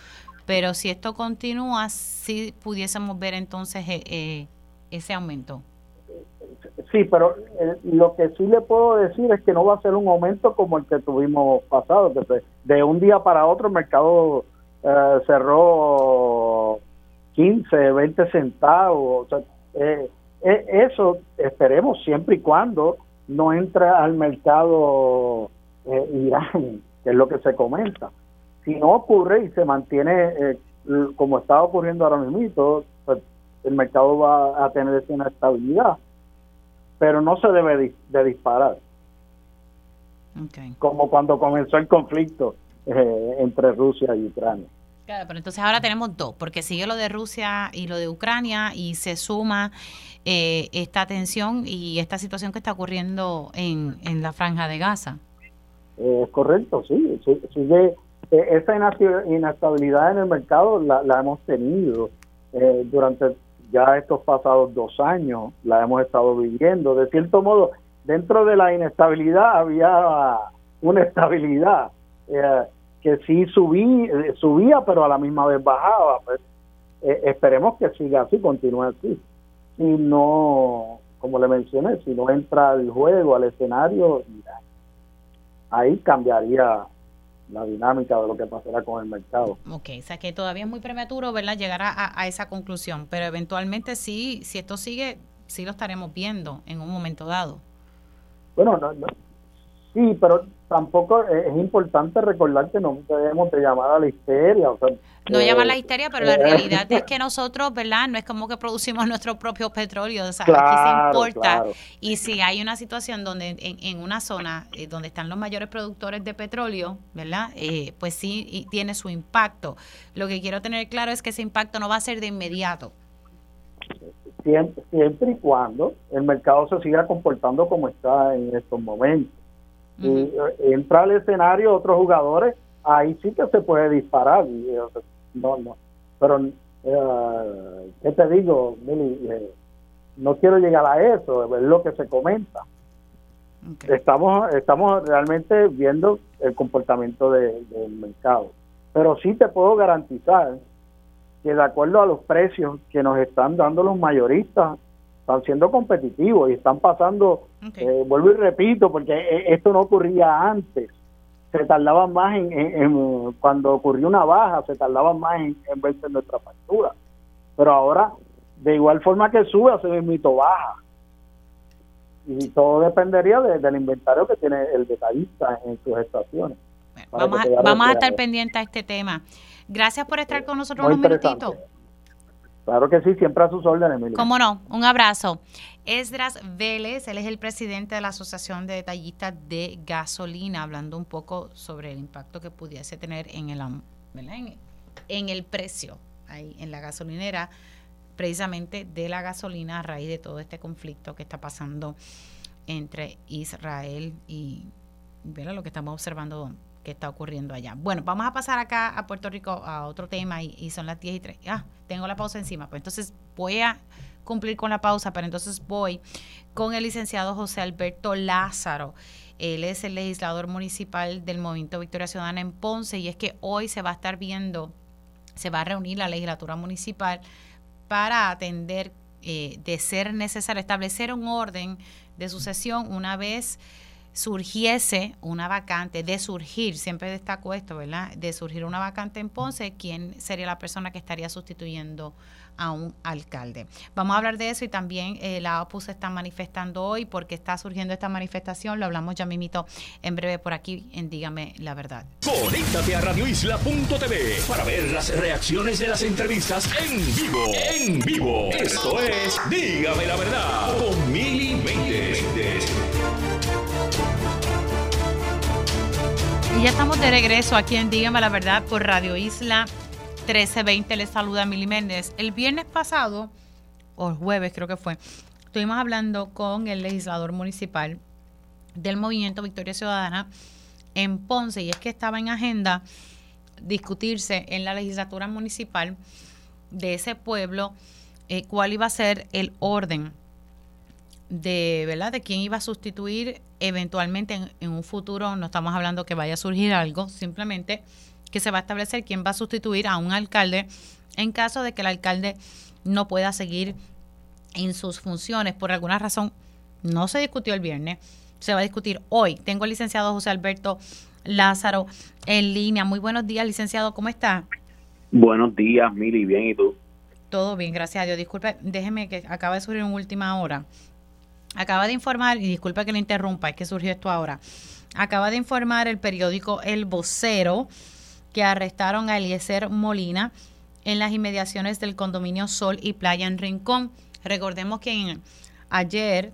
pero si esto continúa, sí pudiésemos ver entonces eh, eh, ese aumento. Sí, pero lo que sí le puedo decir es que no va a ser un aumento como el que tuvimos pasado, que de un día para otro el mercado cerró 15, 20 centavos. eso esperemos siempre y cuando no entre al mercado eh, Irán, que es lo que se comenta. Si no ocurre y se mantiene eh, como está ocurriendo ahora mismo, pues el mercado va a tener esa inestabilidad, pero no se debe de disparar. Como cuando comenzó el conflicto eh, entre Rusia y Ucrania. Claro, pero entonces ahora tenemos dos, porque sigue lo de Rusia y lo de Ucrania y se suma eh, esta tensión y esta situación que está ocurriendo en, en la franja de Gaza. Es correcto, sí. Sigue eh, esa inestabilidad en el mercado la, hemos tenido eh, durante ya estos pasados dos años, la hemos estado viviendo. De cierto modo, dentro de la inestabilidad había una estabilidad eh, que sí subí, subía, pero a la misma vez bajaba. Pues, esperemos que siga así, continúe así. Si no, como le mencioné, si no entra al juego, al escenario, ahí cambiaría la dinámica de lo que pasará con el mercado. Ok, o sea que todavía es muy prematuro, ¿verdad?, llegar a, a, esa conclusión, pero eventualmente sí, si esto sigue, sí lo estaremos viendo en un momento dado. Bueno, no, sí, pero tampoco es importante recordar que no debemos de llamar a la histeria. O sea, no llamar a la histeria, pero la realidad es que nosotros, ¿verdad? No es como que producimos nuestro propio petróleo, o sea, aquí se importa. Y si hay una situación donde en, una zona eh, donde están los mayores productores de petróleo, ¿verdad? Eh, pues sí tiene su impacto. Lo que quiero tener claro es que ese impacto no va a ser de inmediato. Siempre, siempre y cuando el mercado se siga comportando como está en estos momentos y eh, entra al escenario otros jugadores, ahí sí que se puede disparar. No, no. Pero, eh, ¿qué te digo, eh, no quiero llegar a eso, es lo que se comenta. Estamos, estamos realmente viendo el comportamiento del mercado. Pero sí te puedo garantizar que de acuerdo a los precios que nos están dando los mayoristas están siendo competitivos y están pasando, eh, vuelvo y repito, porque esto no ocurría antes. Se tardaban más en, cuando ocurrió una baja, se tardaban más en, verse nuestra factura. Pero ahora, de igual forma que sube, hace mito baja. Y todo dependería del inventario que tiene el detallista en sus estaciones. vamos a, vamos a estar pendientes a este tema. Gracias por estar con nosotros unos minutitos. Claro que sí, siempre a sus órdenes, Emilia. Cómo no, un abrazo. Esdras Vélez, él es el presidente de la Asociación de Detallistas de Gasolina, hablando un poco sobre el impacto que pudiese tener en el, en, el precio ahí en la gasolinera, precisamente de la gasolina a raíz de todo este conflicto que está pasando entre Israel y lo que estamos observando que está ocurriendo allá. Bueno, vamos a pasar acá a Puerto Rico a otro tema y, son las 10 y 3. Ah, tengo la pausa encima. Pues entonces voy a cumplir con la pausa, pero entonces voy con el licenciado José Alberto Lázaro. Él es el legislador municipal del Movimiento Victoria Ciudadana en Ponce y es que hoy se va a estar viendo, se va a reunir la legislatura municipal para atender, eh, de ser necesario, establecer un orden de sucesión una vez surgiese una vacante, de surgir, siempre destaco esto, ¿verdad? De surgir una vacante en Ponce, ¿quién sería la persona que estaría sustituyendo a un alcalde? Vamos a hablar de eso y también eh, la OPU se está manifestando hoy porque está surgiendo esta manifestación, lo hablamos ya mimito en breve por aquí en Dígame la Verdad. Conéctate a radioisla.tv para ver las reacciones de las entrevistas en vivo. En vivo. Esto es Dígame la Verdad con Mili Y ya estamos de regreso aquí en Dígame la Verdad por Radio Isla 1320. Les saluda Mili Méndez. El viernes pasado, o jueves creo que fue, estuvimos hablando con el legislador municipal del movimiento Victoria Ciudadana en Ponce y es que estaba en agenda discutirse en la legislatura municipal de ese pueblo eh, cuál iba a ser el orden de, ¿verdad? de quién iba a sustituir eventualmente en, un futuro, no estamos hablando que vaya a surgir algo, simplemente que se va a establecer quién va a sustituir a un alcalde en caso de que el alcalde no pueda seguir en sus funciones. Por alguna razón, no se discutió el viernes, se va a discutir hoy. Tengo al licenciado José Alberto Lázaro en línea. Muy buenos días, licenciado, ¿cómo está? Buenos días, Mili, bien, ¿y tú? Todo bien, gracias a Dios. Disculpe, déjeme que acaba de surgir en última hora acaba de informar, y disculpa que le interrumpa, es que surgió esto ahora, acaba de informar el periódico El Vocero que arrestaron a Eliezer Molina en las inmediaciones del condominio Sol y Playa en Rincón. Recordemos que ayer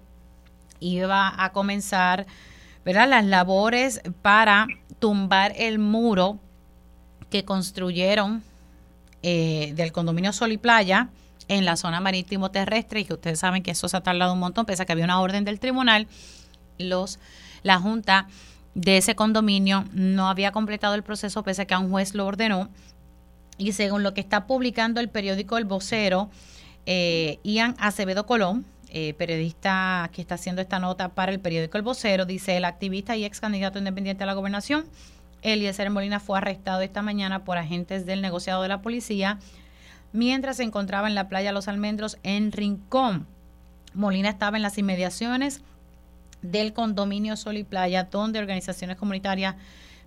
iba a comenzar ¿verdad? las labores para tumbar el muro que construyeron eh, del condominio Sol y Playa en la zona marítimo terrestre y que ustedes saben que eso se ha tardado un montón, pese a que había una orden del tribunal, los, la Junta de ese condominio no había completado el proceso, pese a que a un juez lo ordenó. Y según lo que está publicando el periódico El Vocero, eh, Ian Acevedo Colón, eh, periodista que está haciendo esta nota para el periódico El Vocero, dice el activista y ex candidato independiente a la gobernación, Eliezer Molina, fue arrestado esta mañana por agentes del negociado de la policía mientras se encontraba en la playa Los Almendros en Rincón. Molina estaba en las inmediaciones del condominio Sol y Playa, donde organizaciones comunitarias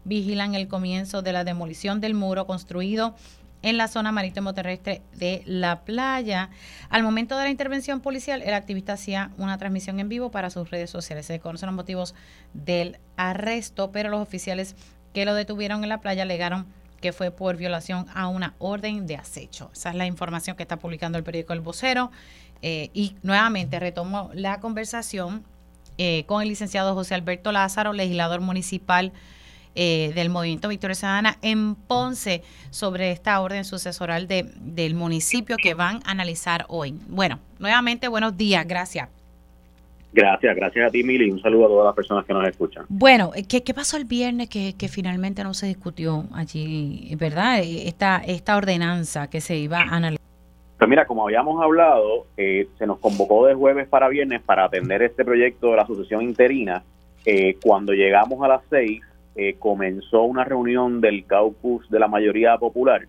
vigilan el comienzo de la demolición del muro construido en la zona marítimo terrestre de la playa. Al momento de la intervención policial, el activista hacía una transmisión en vivo para sus redes sociales. Se conocen los motivos del arresto, pero los oficiales que lo detuvieron en la playa alegaron que fue por violación a una orden de acecho. Esa es la información que está publicando el periódico El Vocero. Eh, y nuevamente retomo la conversación eh, con el licenciado José Alberto Lázaro, legislador municipal eh, del Movimiento Victoria Ciudadana en Ponce, sobre esta orden sucesoral de, del municipio que van a analizar hoy. Bueno, nuevamente buenos días, gracias. Gracias, gracias a ti, Mili, un saludo a todas las personas que nos escuchan. Bueno, ¿qué, qué pasó el viernes que, que, finalmente no se discutió allí, verdad? Esta, esta ordenanza que se iba a analizar. Pues mira, como habíamos hablado, eh, se nos convocó de jueves para viernes para atender este proyecto de la asociación interina. Eh, cuando llegamos a las seis, eh, comenzó una reunión del caucus de la mayoría popular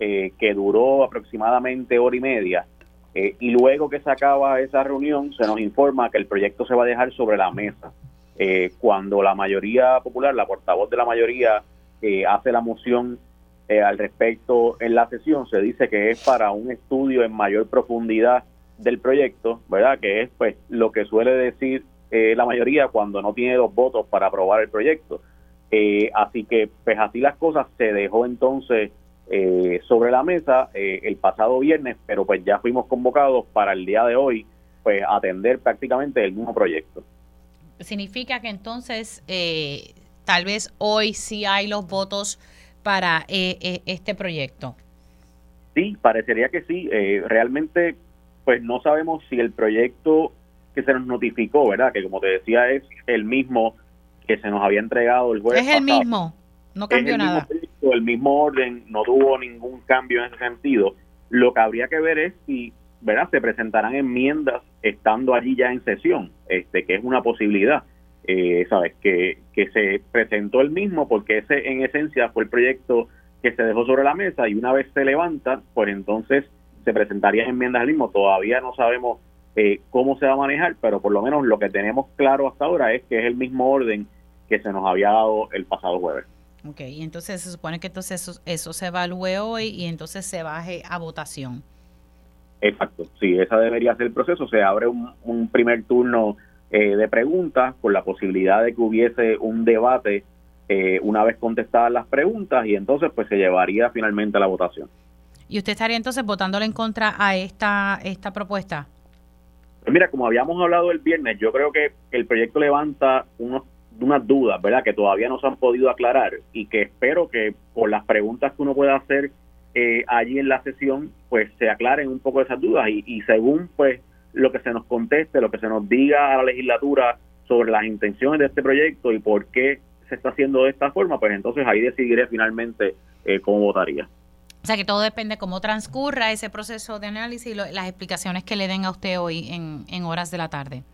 que duró aproximadamente hora y media eh, y luego que se acaba esa reunión, se nos informa que el proyecto se va a dejar sobre la mesa. Eh, cuando la mayoría popular, la portavoz de la mayoría, eh, hace la moción al respecto en la sesión, se dice que es para un estudio en mayor profundidad del proyecto, ¿verdad? Que es pues lo que suele decir la mayoría cuando no tiene dos votos para aprobar el proyecto. así que, pues así las cosas, se dejó entonces eh, sobre la mesa eh, el pasado viernes, pero pues ya fuimos convocados para el día de hoy, pues atender prácticamente el mismo proyecto. Significa que entonces eh, tal vez hoy sí hay los votos para este proyecto. Sí, parecería que sí. realmente, pues no sabemos si el proyecto que se nos notificó, ¿verdad? Que como te decía es el mismo que se nos había entregado el jueves. Es el mismo. No cambió nada. El mismo orden, no tuvo ningún cambio en ese sentido. Lo que habría que ver es si, ¿verdad? Se presentarán enmiendas estando allí ya en sesión, este, que es una posibilidad. Eh, sabes que, que se presentó el mismo porque ese en esencia fue el proyecto que se dejó sobre la mesa y una vez se levanta pues entonces se presentarían enmiendas al mismo todavía no sabemos eh, cómo se va a manejar pero por lo menos lo que tenemos claro hasta ahora es que es el mismo orden que se nos había dado el pasado jueves Ok, y entonces se supone que entonces eso, se evalúe hoy y entonces se baje a votación. Exacto, sí, esa debería ser el proceso. Se abre un, primer turno eh, de preguntas con la posibilidad de que hubiese un debate eh, una vez contestadas las preguntas y entonces pues se llevaría finalmente a la votación. ¿Y usted estaría entonces votándole en contra a esta, esta propuesta? Pues mira, como habíamos hablado el viernes, yo creo que el proyecto levanta unos unas dudas, ¿verdad? Que todavía no se han podido aclarar y que espero que por las preguntas que uno pueda hacer eh, allí en la sesión, pues se aclaren un poco esas dudas y, y según pues lo que se nos conteste, lo que se nos diga a la legislatura sobre las intenciones de este proyecto y por qué se está haciendo de esta forma, pues entonces ahí decidiré finalmente eh, cómo votaría. O sea que todo depende cómo transcurra ese proceso de análisis y las explicaciones que le den a usted hoy en horas de la tarde.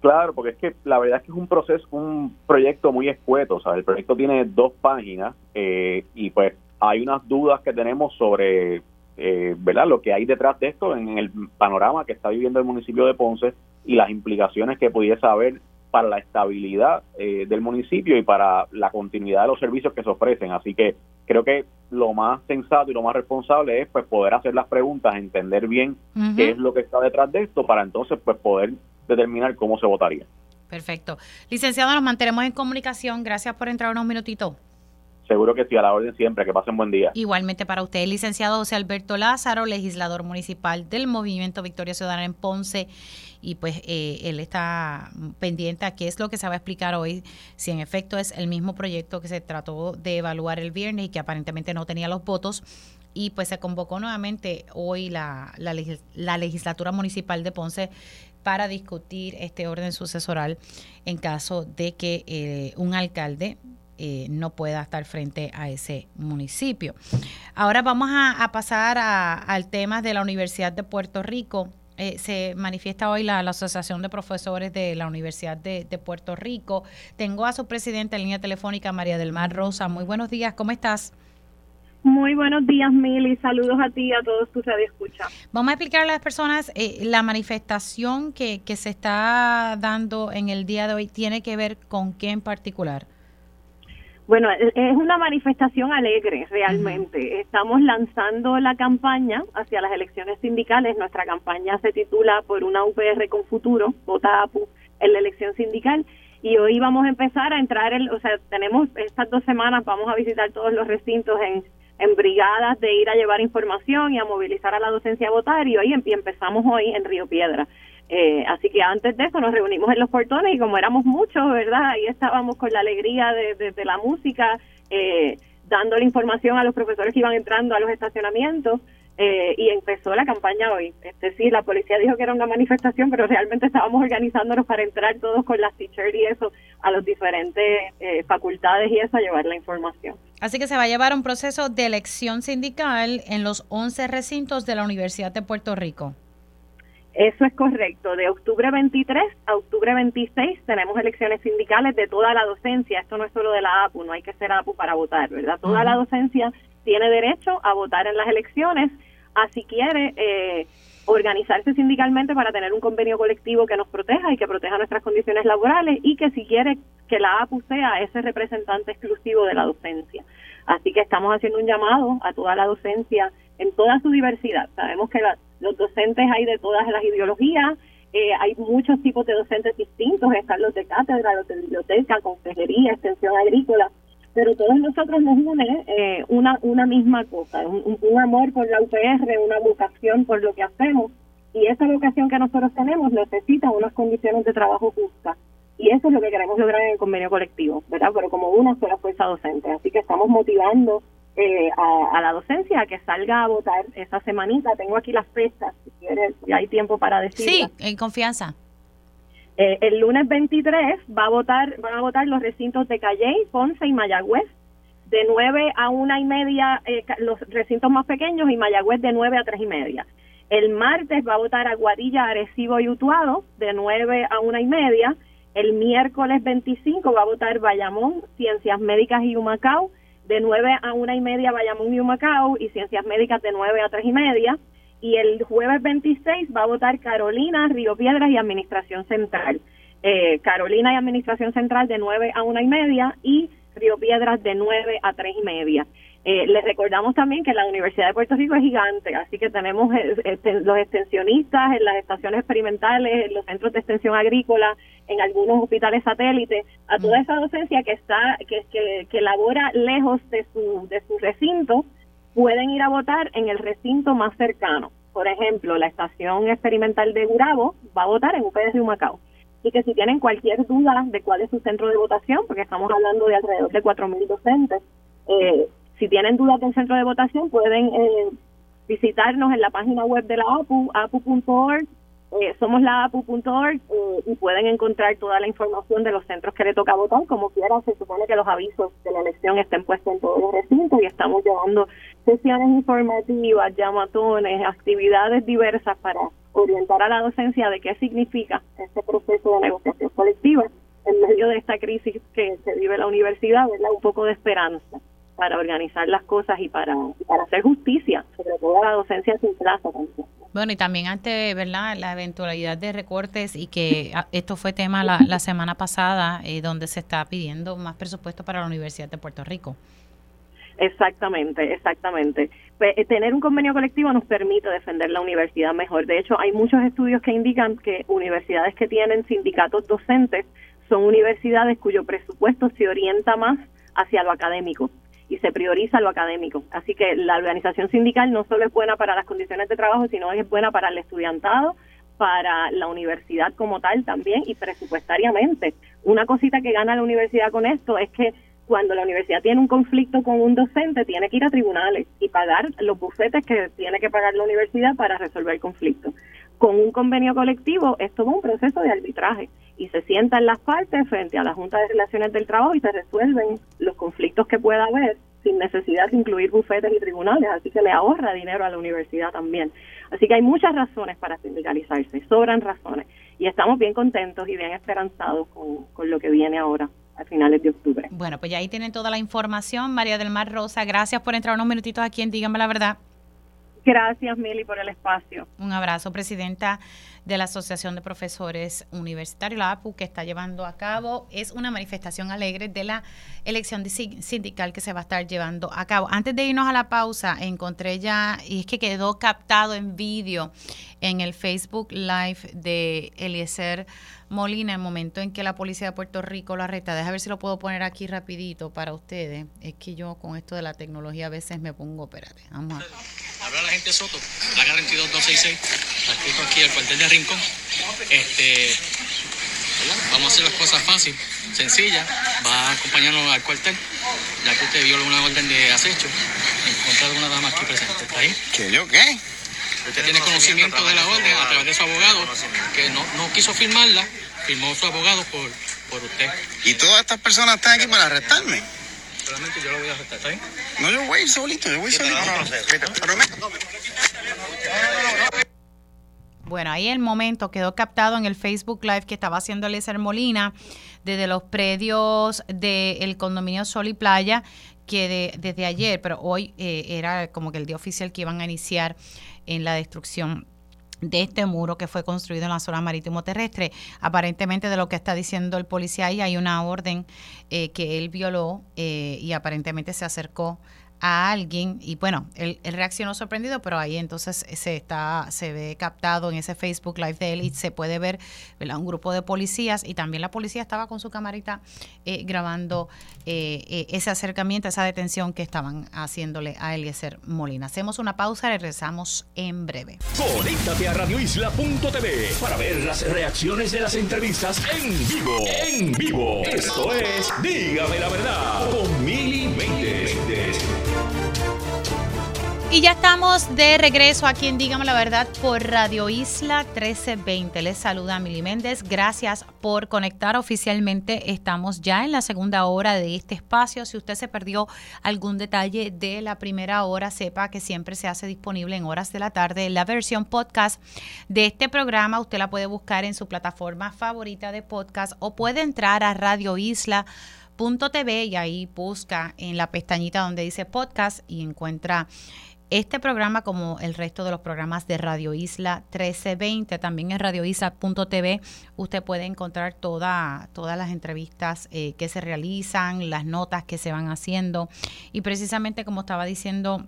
Claro, porque es que la verdad es que es un proceso, un proyecto muy escueto, o sea, el proyecto tiene dos páginas eh, y pues hay unas dudas que tenemos sobre, eh, ¿verdad?, lo que hay detrás de esto en el panorama que está viviendo el municipio de Ponce y las implicaciones que pudiese haber para la estabilidad eh, del municipio y para la continuidad de los servicios que se ofrecen. Así que creo que lo más sensato y lo más responsable es pues poder hacer las preguntas, entender bien qué es lo que está detrás de esto para entonces pues poder determinar cómo se votaría. Perfecto. Licenciado, nos mantenemos en comunicación. Gracias por entrar unos minutitos. Seguro que sí, a la orden siempre. Que pasen buen día. Igualmente para usted, licenciado José Alberto Lázaro, legislador municipal del Movimiento Victoria Ciudadana en Ponce. Y pues eh, él está pendiente a qué es lo que se va a explicar hoy, si en efecto es el mismo proyecto que se trató de evaluar el viernes y que aparentemente no tenía los votos. Y pues se convocó nuevamente hoy la, la, la legislatura municipal de Ponce para discutir este orden sucesoral en caso de que eh, un alcalde eh, no pueda estar frente a ese municipio. Ahora vamos a, pasar al tema de la Universidad de Puerto Rico. Eh, se manifiesta hoy la, Asociación de Profesores de la Universidad de, de, Puerto Rico. Tengo a su presidenta en línea telefónica, María del Mar Rosa. Muy buenos días, ¿cómo estás? Muy buenos días, Mili. Saludos a ti y a todos tus radioescuchas. Vamos a explicar a las personas eh, la manifestación que, que se está dando en el día de hoy. ¿Tiene que ver con qué en particular? Bueno, es una manifestación alegre realmente. Estamos lanzando la campaña hacia las elecciones sindicales. Nuestra campaña se titula Por una UPR con futuro, vota APU en la elección sindical. Y hoy vamos a empezar a entrar, en, o sea, tenemos estas dos semanas, vamos a visitar todos los recintos en, en brigadas de ir a llevar información y a movilizar a la docencia a votar y hoy empezamos hoy en Río Piedra. Eh, así que antes de eso nos reunimos en los portones y como éramos muchos, ¿verdad? Ahí estábamos con la alegría de, de, la música, eh, dando la información a los profesores que iban entrando a los estacionamientos. Eh, y empezó la campaña hoy. Este sí, la policía dijo que era una manifestación, pero realmente estábamos organizándonos para entrar todos con las teachers y eso a las diferentes eh, facultades y eso a llevar la información. Así que se va a llevar un proceso de elección sindical en los 11 recintos de la Universidad de Puerto Rico. Eso es correcto. De octubre 23 a octubre 26 tenemos elecciones sindicales de toda la docencia. Esto no es solo de la APU, no hay que ser APU para votar, ¿verdad? Toda la docencia tiene derecho a votar en las elecciones a si quiere eh, organizarse sindicalmente para tener un convenio colectivo que nos proteja y que proteja nuestras condiciones laborales y que si quiere que la APU sea ese representante exclusivo de la docencia. Así que estamos haciendo un llamado a toda la docencia en toda su diversidad. Sabemos que los docentes hay de todas las ideologías, eh, hay muchos tipos de docentes distintos, están los de cátedra, los de biblioteca, consejería, extensión agrícola, pero todos nosotros nos une eh, una, una misma cosa, un, amor por la UPR, una vocación por lo que hacemos, y esa vocación que nosotros tenemos necesita unas condiciones de trabajo justas. Y eso es lo que queremos lograr en el convenio colectivo, ¿verdad? Pero como una sola fuerza docente. Así que estamos motivando eh, a, la docencia a que salga a votar esa semanita. Tengo aquí las fechas, si quieres, si hay tiempo para decir. Sí, en confianza. Eh, el lunes 23 va a votar, van a votar los recintos de Calley, Ponce y Mayagüez. De 9 a una y media eh, los recintos más pequeños y Mayagüez de 9 a 3 y media. El martes va a votar Aguadilla, Arecibo y Utuado de 9 a una y media. El miércoles 25 va a votar Bayamón, Ciencias Médicas y Humacao de 9 a una y media Bayamón y Humacao y Ciencias Médicas de 9 a 3 y media y el jueves 26 va a votar Carolina, Río Piedras y Administración Central. Eh, Carolina y Administración Central de 9 a una y media y Río Piedras de 9 a 3 y media. Eh, les recordamos también que la Universidad de Puerto Rico es gigante, así que tenemos este, los extensionistas en las estaciones experimentales, en los centros de extensión agrícola, en algunos hospitales satélites, a toda esa docencia que está que, que, que labora lejos de su, de su recinto, pueden ir a votar en el recinto más cercano. Por ejemplo, la estación experimental de Gurabo va a votar en UPS de Humacao. Y que si tienen cualquier duda de cuál es su centro de votación, porque estamos hablando de alrededor de 4.000 docentes, eh, si tienen dudas del centro de votación pueden eh, visitarnos en la página web de la APU, apu.org, eh, somos la apu.org eh, y pueden encontrar toda la información de los centros que le toca votar. Como quiera, se supone que los avisos de la elección estén puestos en todos los recintos y estamos llevando sesiones informativas, llamatones, actividades diversas para orientar a la docencia de qué significa este proceso de negociación colectiva en medio de esta crisis que se vive la universidad, ¿verdad? Un poco de esperanza para organizar las cosas y para, hacer justicia, sobre todo la docencia sin plazo. Bueno, y también ante ¿verdad? la eventualidad de recortes y que ah, esto fue tema la, semana pasada, eh, donde se está pidiendo más presupuesto para la Universidad de Puerto Rico. Exactamente, exactamente. eh, tener un convenio colectivo nos permite defender la universidad mejor. De hecho, hay muchos estudios que indican que universidades que tienen sindicatos docentes son universidades cuyo presupuesto se orienta más hacia lo académico y se prioriza lo académico. Así que la organización sindical no solo es buena para las condiciones de trabajo, sino es buena para el estudiantado, para la universidad como tal también y presupuestariamente. Una cosita que gana la universidad con esto es que cuando la universidad tiene un conflicto con un docente, tiene que ir a tribunales y pagar los bufetes que tiene que pagar la universidad para resolver el conflicto. Con un convenio colectivo es todo un proceso de arbitraje y se sientan las partes frente a la Junta de Relaciones del Trabajo y se resuelven los conflictos que pueda haber sin necesidad de incluir bufetes y tribunales, así que le ahorra dinero a la universidad también. Así que hay muchas razones para sindicalizarse, sobran razones, y estamos bien contentos y bien esperanzados con, con lo que viene ahora a finales de octubre. Bueno, pues ya ahí tienen toda la información. María del Mar Rosa, gracias por entrar unos minutitos aquí en Dígame la Verdad. Gracias, Mili, por el espacio. Un abrazo, presidenta de la Asociación de Profesores Universitarios, la APU, que está llevando a cabo. Es una manifestación alegre de la elección sindical que se va a estar llevando a cabo. Antes de irnos a la pausa, encontré ya, y es que quedó captado en vídeo en el Facebook Live de Eliezer Molina, el momento en que la policía de Puerto Rico lo arresta. Déjame ver si lo puedo poner aquí rapidito para ustedes. Es que yo con esto de la tecnología a veces me pongo, espérate, vamos a... Habla la gente Soto, la 32266, aquí, aquí el cuartel de Este, vamos a hacer las cosas fácil, sencillas. Va a acompañarnos al cuartel, ya que usted vio una orden de acecho en contra de una dama aquí presente. ¿Está ahí? ¿Qué yo qué? Usted tiene conocimiento de la orden a través de su abogado, que no, no quiso firmarla, firmó su abogado por, por usted. ¿Y todas estas personas están aquí para arrestarme? Solamente yo lo voy a arrestar, ¿está bien? No, yo voy solito, yo voy a ir solito. Bueno, ahí el momento quedó captado en el Facebook Live que estaba haciendo Eliezer Molina desde los predios del condominio Sol y Playa, que desde ayer, pero hoy eh, era como que el día oficial que iban a iniciar en la destrucción de este muro que fue construido en la zona marítimo terrestre. Aparentemente de lo que está diciendo el policía ahí hay una orden eh, que él violó eh, y aparentemente se acercó a alguien y bueno, él, reaccionó sorprendido, pero ahí entonces se está se ve captado en ese Facebook Live de él y se puede ver un grupo de policías y también la policía estaba con su camarita eh, grabando eh, eh, ese acercamiento, esa detención que estaban haciéndole a Eliezer Molina. Hacemos una pausa, regresamos en breve. Conéctate a radioisla.tv para ver las reacciones de las entrevistas en vivo. En vivo. Esto es Dígame la verdad con Mili y ya estamos de regreso aquí en Dígame la Verdad por Radio Isla 1320. Les saluda Mili Méndez. Gracias por conectar oficialmente. Estamos ya en la segunda hora de este espacio. Si usted se perdió algún detalle de la primera hora, sepa que siempre se hace disponible en horas de la tarde la versión podcast de este programa. Usted la puede buscar en su plataforma favorita de podcast o puede entrar a Radio Isla TV y ahí busca en la pestañita donde dice podcast y encuentra este programa, como el resto de los programas de Radio Isla 1320, también en radioisla.tv, usted puede encontrar toda, todas las entrevistas eh, que se realizan, las notas que se van haciendo. Y precisamente como estaba diciendo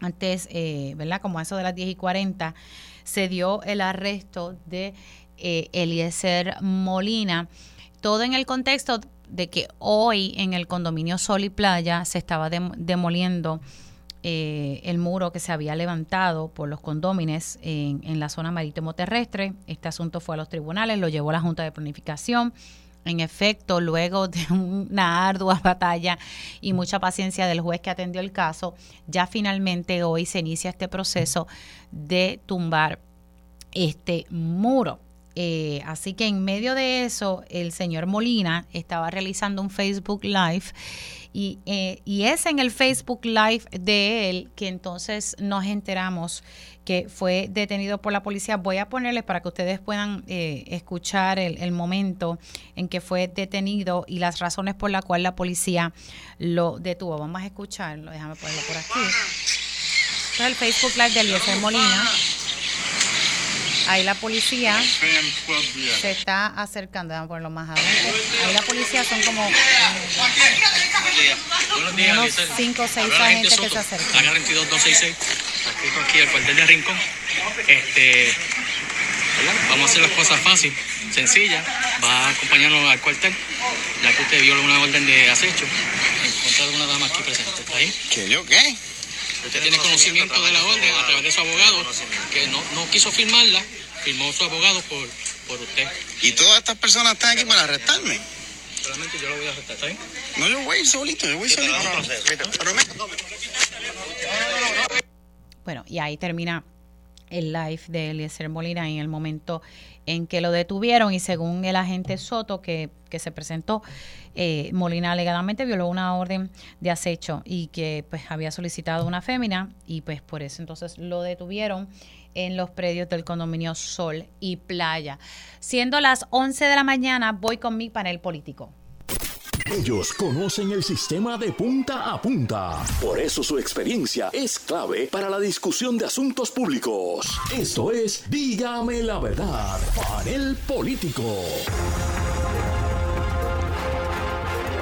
antes, eh, ¿verdad? Como eso de las 10 y 40, se dio el arresto de eh, Eliezer Molina. Todo en el contexto de que hoy en el condominio Sol y Playa se estaba demoliendo eh, el muro que se había levantado por los condómines en, en la zona marítimo terrestre. Este asunto fue a los tribunales, lo llevó la Junta de Planificación. En efecto, luego de una ardua batalla y mucha paciencia del juez que atendió el caso, ya finalmente hoy se inicia este proceso de tumbar este muro. Eh, así que en medio de eso, el señor Molina estaba realizando un Facebook Live y, eh, y es en el Facebook Live de él que entonces nos enteramos que fue detenido por la policía. Voy a ponerles para que ustedes puedan eh, escuchar el, momento en que fue detenido y las razones por las cuales la policía lo detuvo. Vamos a escucharlo, déjame ponerlo por aquí. Este es el Facebook Live de Eliezer Molina. Ahí la policía se está acercando. Vamos a ponerlo más adelante. Ahí la policía son como. Unos Eliezer. cinco o seis Habla la agentes que se acercan. La Guerra 22266, escrito aquí el cuartel de Rincón. Este, ¿verdad? Vamos a hacer las cosas fácil, sencillas. Va a acompañarnos al cuartel, ya que usted viola una orden de acecho en contra de una dama aquí presente. ¿Está ahí? ¿Que yo qué? Usted tiene conocimiento de la orden a través de su abogado, que no, no quiso firmarla, firmó su abogado por, por usted. Y todas estas personas están aquí para arrestarme. Solamente yo lo voy a arrestar, ¿está bien? No, yo voy a ir solito, yo voy solito. Bueno, y ahí termina el live de Eliezer Molina en el momento en que lo detuvieron y según el agente Soto que, que se presentó, eh, Molina alegadamente violó una orden de acecho y que pues había solicitado una fémina y pues por eso entonces lo detuvieron en los predios del condominio Sol y Playa. Siendo las 11 de la mañana, voy con mi panel político. Ellos conocen el sistema de punta a punta. Por eso su experiencia es clave para la discusión de asuntos públicos. Esto es Dígame la verdad, panel político.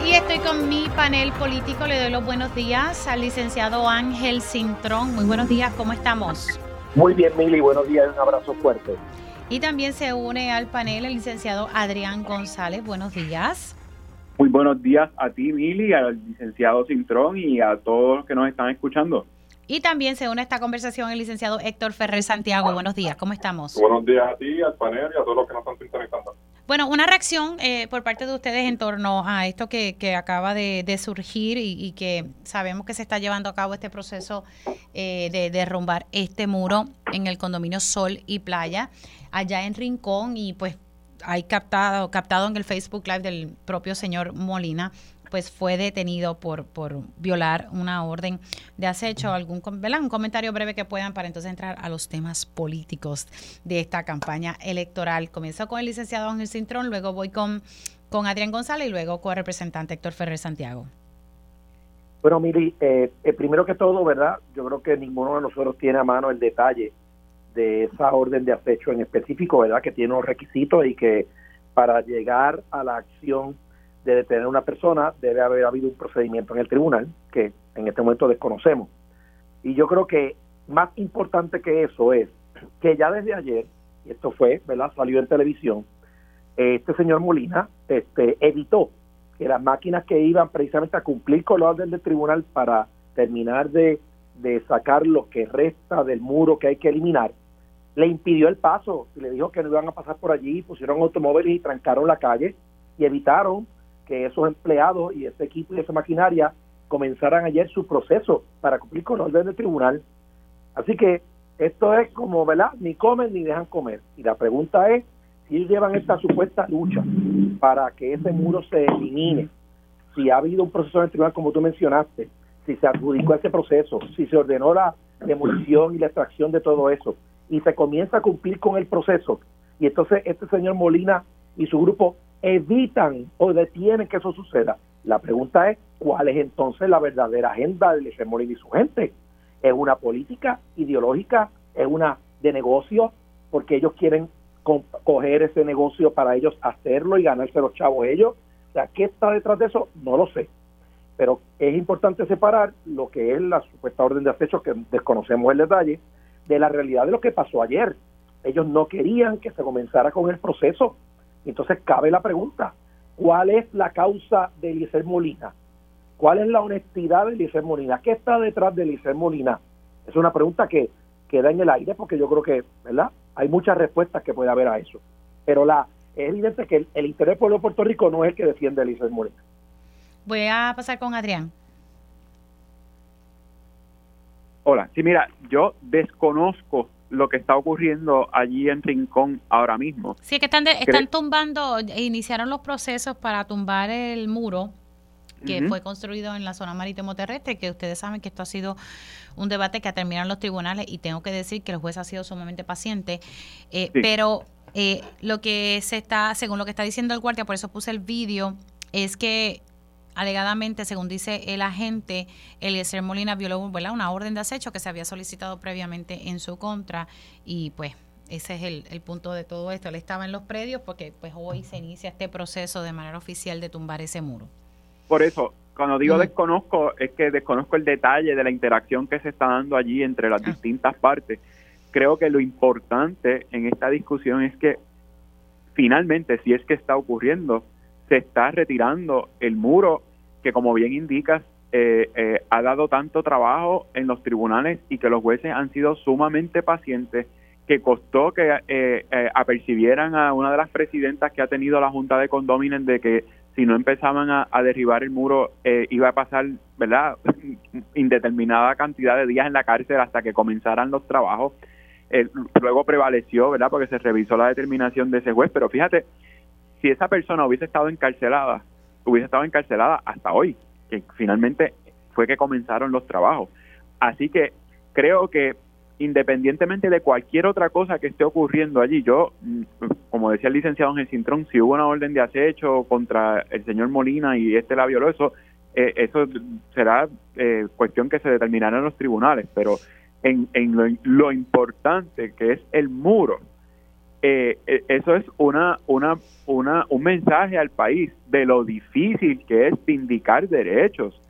Y estoy con mi panel político. Le doy los buenos días al licenciado Ángel Cintrón. Muy buenos días, ¿cómo estamos? Muy bien, Mili, buenos días, un abrazo fuerte. Y también se une al panel el licenciado Adrián González. Buenos días. Muy buenos días a ti, Mili, al licenciado Cintrón y a todos los que nos están escuchando. Y también se une a esta conversación el licenciado Héctor Ferrer Santiago. Buenos días, ¿cómo estamos? Buenos días a ti, al panel y a todos los que nos están sintonizando. Bueno, una reacción eh, por parte de ustedes en torno a esto que, acaba de, surgir y, y que sabemos que se está llevando a cabo este proceso eh, de derrumbar este muro en el condominio Sol y Playa, allá en Rincón, y pues hay captado, captado en el Facebook Live del propio señor Molina, pues fue detenido por, por violar una orden de acecho. Algún, ¿verdad? Un comentario breve que puedan para entonces entrar a los temas políticos de esta campaña electoral. Comienzo con el licenciado Ángel Cintrón, luego voy con, con Adrián González y luego con el representante Héctor Ferrer Santiago. Bueno, Mili, eh, eh, primero que todo, ¿verdad? Yo creo que ninguno de nosotros tiene a mano el detalle de esa orden de acecho en específico, ¿verdad? Que tiene unos requisitos y que para llegar a la acción de detener a una persona debe haber habido un procedimiento en el tribunal que en este momento desconocemos. Y yo creo que más importante que eso es que ya desde ayer, y esto fue, ¿verdad? Salió en televisión, este señor Molina este, evitó que las máquinas que iban precisamente a cumplir con la orden del tribunal para terminar de, de sacar lo que resta del muro que hay que eliminar, le impidió el paso y le dijo que no iban a pasar por allí, pusieron automóviles y trancaron la calle y evitaron que esos empleados y ese equipo y esa maquinaria comenzaran ayer su proceso para cumplir con la orden del tribunal. Así que esto es como, ¿verdad? Ni comen ni dejan comer. Y la pregunta es si ellos llevan esta supuesta lucha para que ese muro se elimine, si ha habido un proceso en el tribunal como tú mencionaste, si se adjudicó ese proceso, si se ordenó la demolición y la extracción de todo eso, y se comienza a cumplir con el proceso, y entonces este señor Molina y su grupo evitan o detienen que eso suceda. La pregunta es, ¿cuál es entonces la verdadera agenda de Molina y su gente? ¿Es una política ideológica? ¿Es una de negocio? Porque ellos quieren co- coger ese negocio para ellos hacerlo y ganarse los chavos ellos. O sea, ¿qué está detrás de eso? No lo sé. Pero es importante separar lo que es la supuesta orden de acecho, que desconocemos el detalle, de la realidad de lo que pasó ayer. Ellos no querían que se comenzara con el proceso. Entonces cabe la pregunta, ¿cuál es la causa de Eliezer Molina? ¿Cuál es la honestidad de Eliezer Molina? ¿Qué está detrás de Eliezer Molina? Es una pregunta que queda en el aire porque yo creo que, ¿verdad? Hay muchas respuestas que puede haber a eso. Pero la es evidente que el, el interés del pueblo de Puerto Rico no es el que defiende a Eliezer Molina. Voy a pasar con Adrián. Hola, sí, mira, yo desconozco lo que está ocurriendo allí en Rincón ahora mismo. Sí, es que están, de- están tumbando, e iniciaron los procesos para tumbar el muro que fue construido en la zona marítimo terrestre, que ustedes saben que esto ha sido un debate que ha terminado en los tribunales y tengo que decir que el juez ha sido sumamente paciente, eh, Sí. pero eh, lo que se está, según lo que está diciendo el guardia, por eso puse el vídeo, es que alegadamente, según dice el agente, Eliezer Molina violó ¿verdad? una orden de acecho que se había solicitado previamente en su contra y pues ese es el, el punto de todo esto. Él estaba en los predios porque pues hoy se inicia este proceso de manera oficial de tumbar ese muro. Por eso, cuando digo desconozco, es que desconozco el detalle de la interacción que se está dando allí entre las distintas partes. Creo que lo importante en esta discusión es que finalmente, si es que está ocurriendo, se está retirando el muro que, como bien indicas, eh, eh, ha dado tanto trabajo en los tribunales y que los jueces han sido sumamente pacientes, que costó que eh, eh, apercibieran a una de las presidentas que ha tenido la Junta de Condómines de que si no empezaban a, a derribar el muro eh, iba a pasar, ¿verdad?, indeterminada cantidad de días en la cárcel hasta que comenzaran los trabajos. Eh, luego prevaleció, ¿verdad?, porque se revisó la determinación de ese juez, pero fíjate, si esa persona hubiese estado encarcelada, hubiese estado encarcelada hasta hoy, que finalmente fue que comenzaron los trabajos. Así que creo que independientemente de cualquier otra cosa que esté ocurriendo allí, yo, mm, como decía el licenciado Ángel Cintrón, si hubo una orden de acecho contra el señor Molina y este la violó, eso, eh, eso será eh, cuestión que se determinará en los tribunales, pero en, en lo, lo importante que es el muro, eh, eh, eso es una, una, una, un mensaje al país de lo difícil que es vindicar derechos.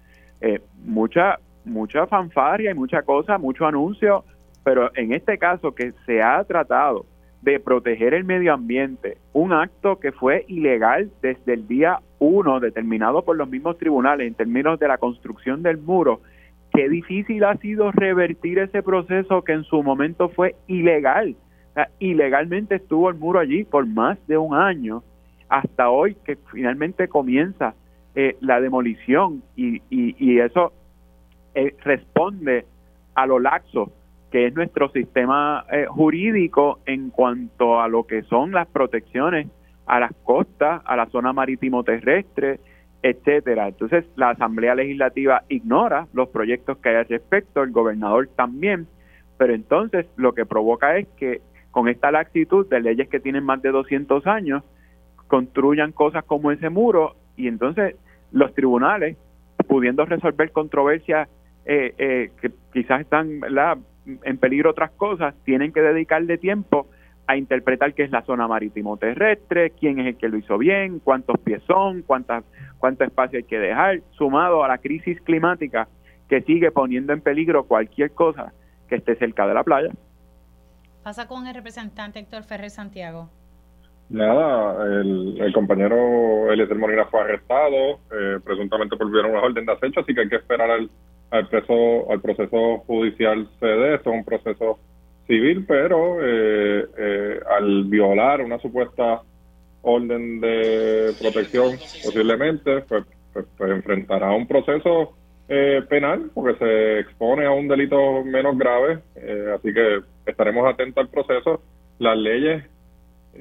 Eh, mucha, mucha fanfaria y mucha cosa, mucho anuncio, pero en este caso que se ha tratado de proteger el medio ambiente, un acto que fue ilegal desde el día uno, determinado por los mismos tribunales en términos de la construcción del muro, qué difícil ha sido revertir ese proceso que en su momento fue ilegal. Sea, ilegalmente estuvo el muro allí por más de un año, hasta hoy que finalmente comienza eh, la demolición y, y, y eso eh, responde a lo laxo que es nuestro sistema eh, jurídico en cuanto a lo que son las protecciones a las costas, a la zona marítimo terrestre, etcétera. Entonces, la Asamblea Legislativa ignora los proyectos que hay al respecto, el gobernador también, pero entonces lo que provoca es que con esta laxitud de leyes que tienen más de 200 años, construyan cosas como ese muro y entonces los tribunales, pudiendo resolver controversias eh, eh, que quizás están en peligro otras cosas, tienen que dedicarle tiempo a interpretar qué es la zona marítimo terrestre, quién es el que lo hizo bien, cuántos pies son, cuántas, cuánto espacio hay que dejar, sumado a la crisis climática que sigue poniendo en peligro cualquier cosa que esté cerca de la playa. Pasa con el representante Héctor Ferrer Santiago. Nada, el, compañero Eliezer Molina fue arrestado, eh, presuntamente por violar una orden de acecho, así que hay que esperar al, al, al proceso judicial CD. Esto es un proceso civil, pero eh, eh, al violar una supuesta orden de protección, posiblemente, pues, pues, pues enfrentará un proceso eh, penal, porque se expone a un delito menos grave, eh, así que estaremos atentos al proceso. Las leyes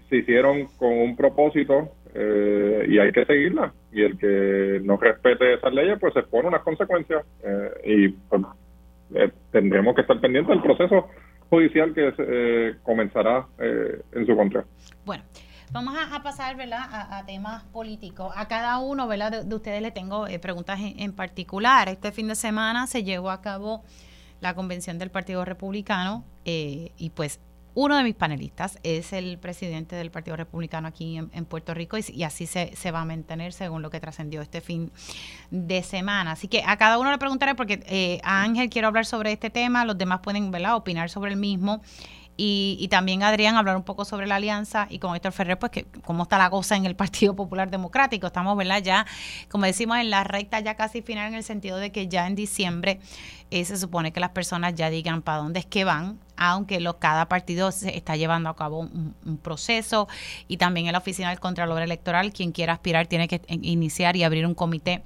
se hicieron con un propósito eh, y hay que seguirlas. Y el que no respete esas leyes, pues se expone unas consecuencias. eh, y pues, tendremos que estar pendientes del proceso judicial que comenzará en su contra. Bueno, vamos a, pasar, ¿verdad?, a, temas políticos. A cada uno, ¿verdad?, de, de ustedes le tengo eh, preguntas en, en particular. Este fin de semana se llevó a cabo la convención del Partido Republicano eh, y pues uno de mis panelistas es el presidente del Partido Republicano aquí en, Puerto Rico y, y así se, se, va a mantener según lo que trascendió este fin de semana. Así que a cada uno le preguntaré porque eh, a Ángel quiero hablar sobre este tema, los demás pueden ¿verdad? opinar sobre el mismo. Y, y, también Adrián hablar un poco sobre la alianza y con Héctor Ferrer, pues que cómo está la cosa en el Partido Popular Democrático. Estamos, ¿verdad? Ya, como decimos, en la recta ya casi final en el sentido de que ya en diciembre eh, se supone que las personas ya digan para dónde es que van, aunque lo, cada partido se está llevando a cabo un, un, proceso y también en la oficina del Contralor Electoral, quien quiera aspirar tiene que iniciar y abrir un comité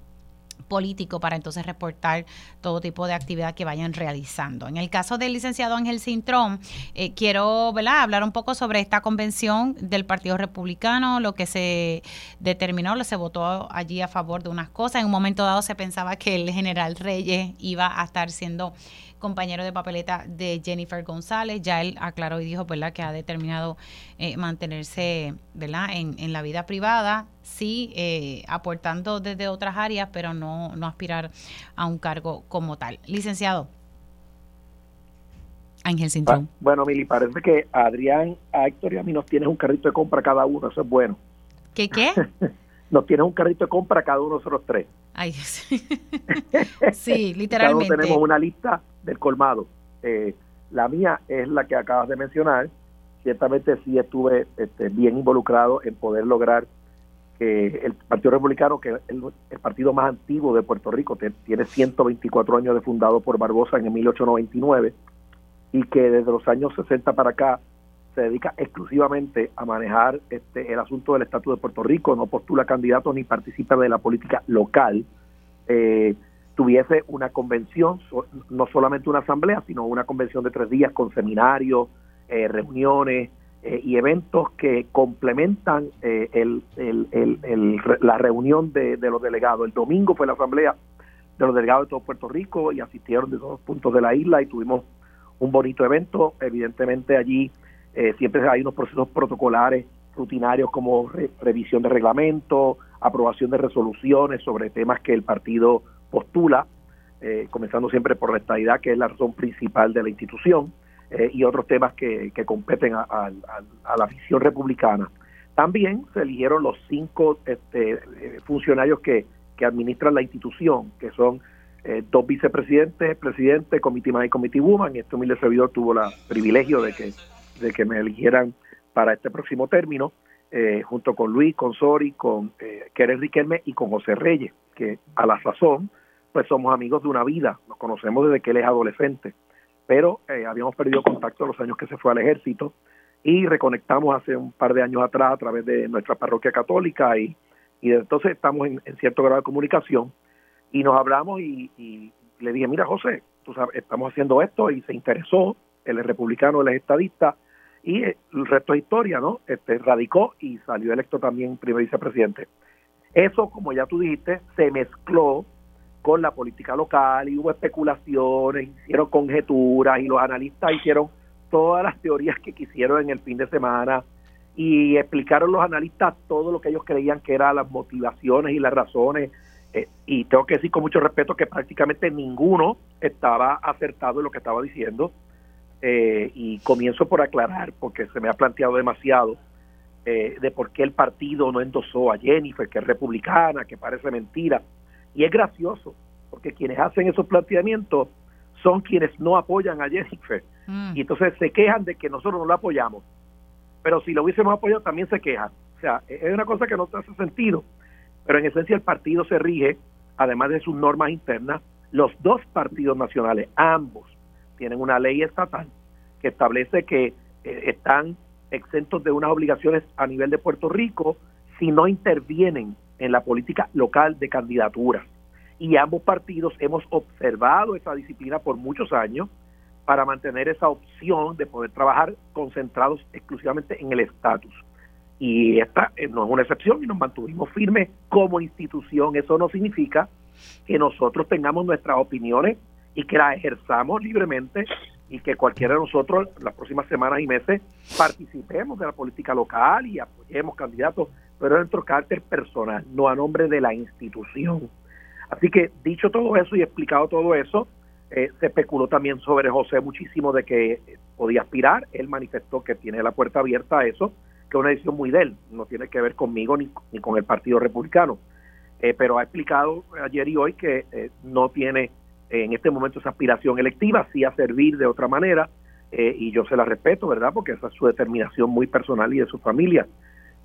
político para entonces reportar todo tipo de actividad que vayan realizando. En el caso del licenciado Ángel Cintrón, eh, quiero hablar un poco sobre esta convención del Partido Republicano, lo que se determinó, se votó allí a favor de unas cosas. En un momento dado se pensaba que el general Reyes iba a estar siendo compañero de papeleta de Jennifer González. Ya él aclaró y dijo ¿verdad? que ha determinado eh, mantenerse ¿verdad? En, en, la vida privada, sí eh, aportando desde otras áreas, pero no, no aspirar a un cargo como tal. Licenciado. Ángel Cintrón. Bueno, Mili, parece que Adrián, a Héctor y a mí nos tienes un carrito de compra cada uno, eso es bueno. ¿Qué qué? nos tienes un carrito de compra cada uno de nosotros tres. Ay, sí, literalmente. Todos tenemos una lista del colmado. Eh, la mía es la que acabas de mencionar. Ciertamente sí estuve este, bien involucrado en poder lograr que el Partido Republicano, que es el, partido más antiguo de Puerto Rico, tiene 124 años de fundado por Barbosa en el 1899 y que desde los años 60 para acá se dedica exclusivamente a manejar este, el asunto del estatus de Puerto Rico, no postula candidatos ni participa de la política local, eh, tuviese una convención, no solamente una asamblea, sino una convención de tres días con seminarios, eh, reuniones eh, y eventos que complementan el, la reunión de, de los delegados. El domingo fue la asamblea de los delegados de todo Puerto Rico y asistieron de todos puntos de la isla y tuvimos un bonito evento. Evidentemente allí eh, siempre hay unos procesos protocolares rutinarios como revisión de reglamento, aprobación de resoluciones sobre temas que el partido postula, eh, comenzando siempre por la estadidad, que es la razón principal de la institución, eh, y otros temas que, competen a, la visión republicana. También se eligieron los cinco este, funcionarios que, que administran la institución, que son dos vicepresidentes, presidente, committee man y committee woman, y este humilde servidor tuvo el privilegio de que de que me eligieran para este próximo término, eh, junto con Luis, con Sori, con eh, Keren Riquelme y con José Reyes, que a la sazón, pues somos amigos de una vida, nos conocemos desde que él es adolescente, pero eh, habíamos perdido contacto los años que se fue al ejército y reconectamos hace un par de años atrás a través de nuestra parroquia católica y, y entonces estamos en, cierto grado de comunicación y nos hablamos y, y le dije, mira José, tú sabes, estamos haciendo esto y se interesó, él es republicano, él es estadista, y el resto de historia, ¿no? Este, radicó y salió electo también primer vicepresidente. Eso, como ya tú dijiste, se mezcló con la política local y hubo especulaciones, hicieron conjeturas y los analistas hicieron todas las teorías que quisieron en el fin de semana y explicaron los analistas todo lo que ellos creían que eran las motivaciones y las razones. Eh, y tengo que decir con mucho respeto que prácticamente ninguno estaba acertado en lo que estaba diciendo. Eh, y comienzo por aclarar, porque se me ha planteado demasiado, eh, de por qué el partido no endosó a Jennifer, que es republicana, que parece mentira. Y es gracioso, porque quienes hacen esos planteamientos son quienes no apoyan a Jennifer. Mm. Y entonces se quejan de que nosotros no la apoyamos. Pero si lo hubiésemos apoyado, también se quejan. O sea, es una cosa que no hace sentido. Pero en esencia el partido se rige, además de sus normas internas, los dos partidos nacionales, ambos, tienen una ley estatal que establece que eh, están exentos de unas obligaciones a nivel de Puerto Rico si no intervienen en la política local de candidaturas. Y ambos partidos hemos observado esa disciplina por muchos años para mantener esa opción de poder trabajar concentrados exclusivamente en el estatus. Y esta eh, no es una excepción y nos mantuvimos firmes como institución. Eso no significa que nosotros tengamos nuestras opiniones y que la ejerzamos libremente y que cualquiera de nosotros las próximas semanas y meses participemos de la política local y apoyemos candidatos, pero en nuestro carácter personal, no a nombre de la institución. Así que dicho todo eso y explicado todo eso, eh, se especuló también sobre José muchísimo de que podía aspirar. Él manifestó que tiene la puerta abierta a eso, que es una decisión muy de él, no tiene que ver conmigo ni, ni con el Partido Republicano. Eh, pero ha explicado ayer y hoy que eh, no tiene en este momento esa aspiración electiva, sí a servir de otra manera, eh, y yo se la respeto, ¿verdad? Porque esa es su determinación muy personal y de su familia.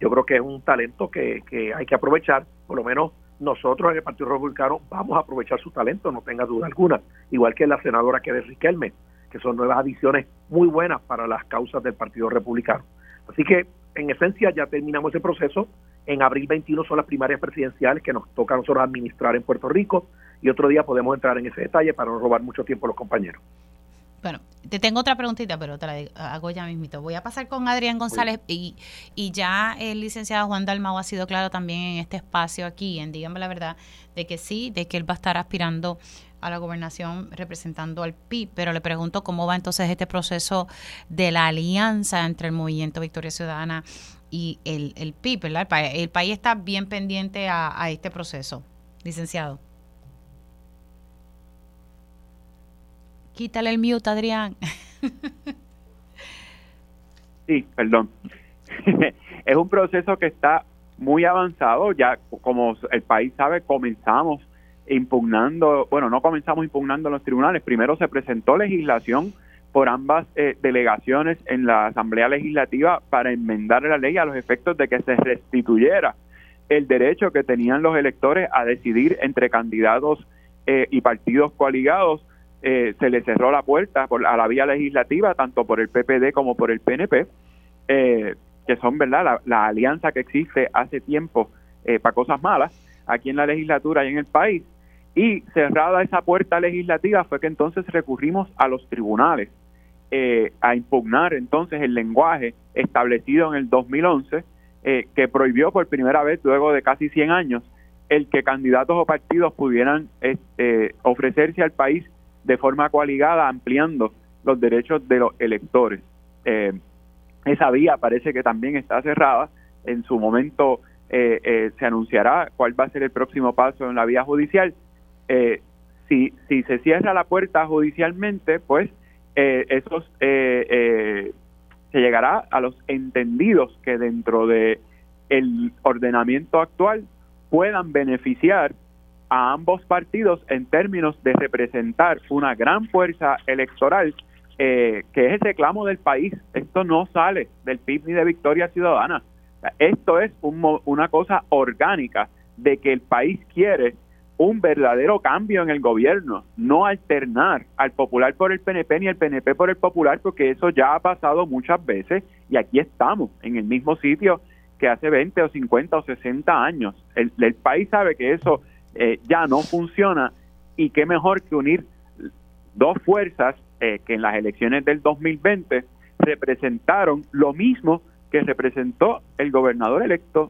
Yo creo que es un talento que, que hay que aprovechar, por lo menos nosotros en el Partido Republicano vamos a aprovechar su talento, no tenga duda alguna, igual que la senadora que es Riquelme, que son nuevas adiciones muy buenas para las causas del Partido Republicano. Así que, en esencia, ya terminamos ese proceso. En abril 21 son las primarias presidenciales que nos toca a nosotros administrar en Puerto Rico y otro día podemos entrar en ese detalle para no robar mucho tiempo a los compañeros. Bueno, te tengo otra preguntita, pero te la hago ya mismito. Voy a pasar con Adrián González y, y ya el licenciado Juan Dalmau ha sido claro también en este espacio aquí, en Dígame la Verdad, de que sí, de que él va a estar aspirando a la gobernación representando al PIB, pero le pregunto cómo va entonces este proceso de la alianza entre el Movimiento Victoria Ciudadana y el, el PIB, ¿verdad? El, país está bien pendiente a este proceso, licenciado. Quítale el mute, Adrián. sí, perdón. es un proceso que está muy avanzado. Ya, como el país sabe, comenzamos impugnando, bueno, no comenzamos impugnando en los tribunales, primero se presentó legislación por ambas eh, delegaciones en la Asamblea Legislativa para enmendar la ley a los efectos de que se restituyera el derecho que tenían los electores a decidir entre candidatos eh, y partidos coaligados. Eh, se le cerró la puerta por, a la vía legislativa, tanto por el PPD como por el PNP, que son verdad la, alianza que existe hace tiempo para cosas malas aquí en la legislatura y en el país. Y cerrada esa puerta legislativa fue que entonces recurrimos a los tribunales eh, a impugnar entonces el lenguaje establecido en el 2011 eh, que prohibió por primera vez luego de casi 100 años el que candidatos o partidos pudieran este, ofrecerse al país de forma coaligada ampliando los derechos de los electores. Eh, esa vía parece que también está cerrada. En su momento se anunciará cuál va a ser el próximo paso en la vía judicial. si, si se cierra la puerta judicialmente, pues eh, esos eh, eh, se llegará a los entendidos que dentro de el ordenamiento actual puedan beneficiar a ambos partidos en términos de representar una gran fuerza electoral que es el reclamo del país. Esto no sale del PIB ni de Victoria Ciudadana. Esto es una cosa orgánica de que el país quiere un verdadero cambio en el gobierno, no alternar al popular por el PNP ni el PNP por el popular, porque eso ya ha pasado muchas veces y aquí estamos en el mismo sitio que hace 20 o 50 o 60 años. El, país sabe que eso eh, ya no funciona y qué mejor que unir dos fuerzas eh, que en las elecciones del 2020 representaron lo mismo que representó el gobernador electo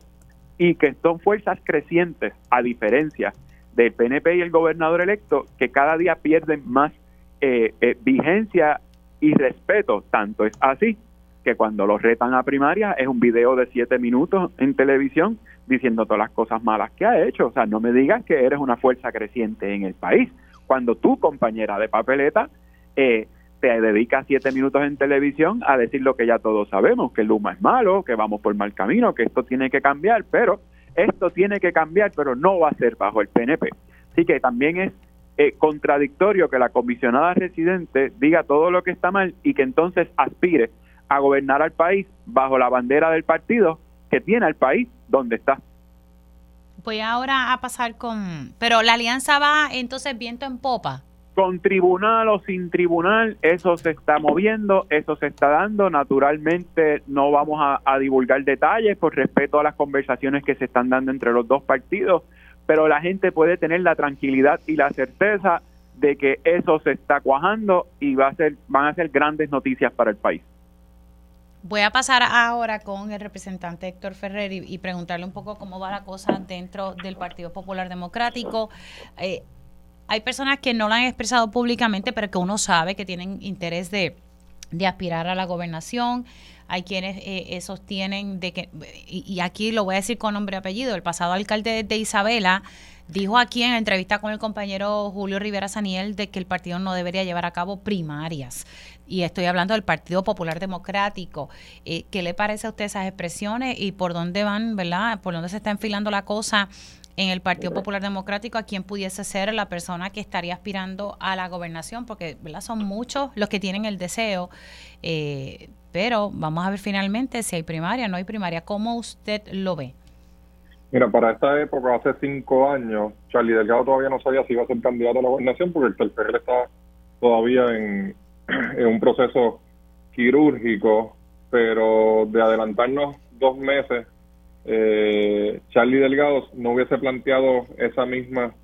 y que son fuerzas crecientes a diferencia del PNP y el gobernador electo que cada día pierden más eh, eh, vigencia y respeto. Tanto es así que cuando los retan a primaria es un video de siete minutos en televisión diciendo todas las cosas malas que ha hecho. O sea, no me digas que eres una fuerza creciente en el país. Cuando tu compañera de papeleta eh, te dedica siete minutos en televisión a decir lo que ya todos sabemos, que Luma es malo, que vamos por mal camino, que esto tiene que cambiar, pero esto tiene que cambiar, pero no va a ser bajo el PNP. Así que también es eh, contradictorio que la comisionada residente diga todo lo que está mal y que entonces aspire a gobernar al país bajo la bandera del partido que tiene al país donde está. Voy ahora a pasar con... Pero la alianza va entonces viento en popa con tribunal o sin tribunal, eso se está moviendo, eso se está dando. Naturalmente no vamos a, divulgar detalles por respeto a las conversaciones que se están dando entre los dos partidos, pero la gente puede tener la tranquilidad y la certeza de que eso se está cuajando y va a ser, van a ser grandes noticias para el país. Voy a pasar ahora con el representante Héctor Ferrer y, preguntarle un poco cómo va la cosa dentro del Partido Popular Democrático. Eh, hay personas que no lo han expresado públicamente, pero que uno sabe que tienen interés de, aspirar a la gobernación. Hay quienes eh, sostienen de que, y, aquí lo voy a decir con nombre y apellido, el pasado alcalde de Isabela dijo aquí en entrevista con el compañero Julio Rivera Saniel de que el partido no debería llevar a cabo primarias. Y estoy hablando del Partido Popular Democrático. Eh, ¿Qué le parece a usted esas expresiones y por dónde van, verdad? ¿Por dónde se está enfilando la cosa en el Partido Popular Democrático a quien pudiese ser la persona que estaría aspirando a la gobernación, porque ¿verdad? son muchos los que tienen el deseo, eh, pero vamos a ver finalmente si hay primaria, no hay primaria. ¿Cómo usted lo ve? Mira, para esta época, hace cinco años, Charlie Delgado todavía no sabía si iba a ser candidato a la gobernación porque el PRL está todavía en, en un proceso quirúrgico, pero de adelantarnos dos meses eh, Charlie Delgado no hubiese planteado esa misma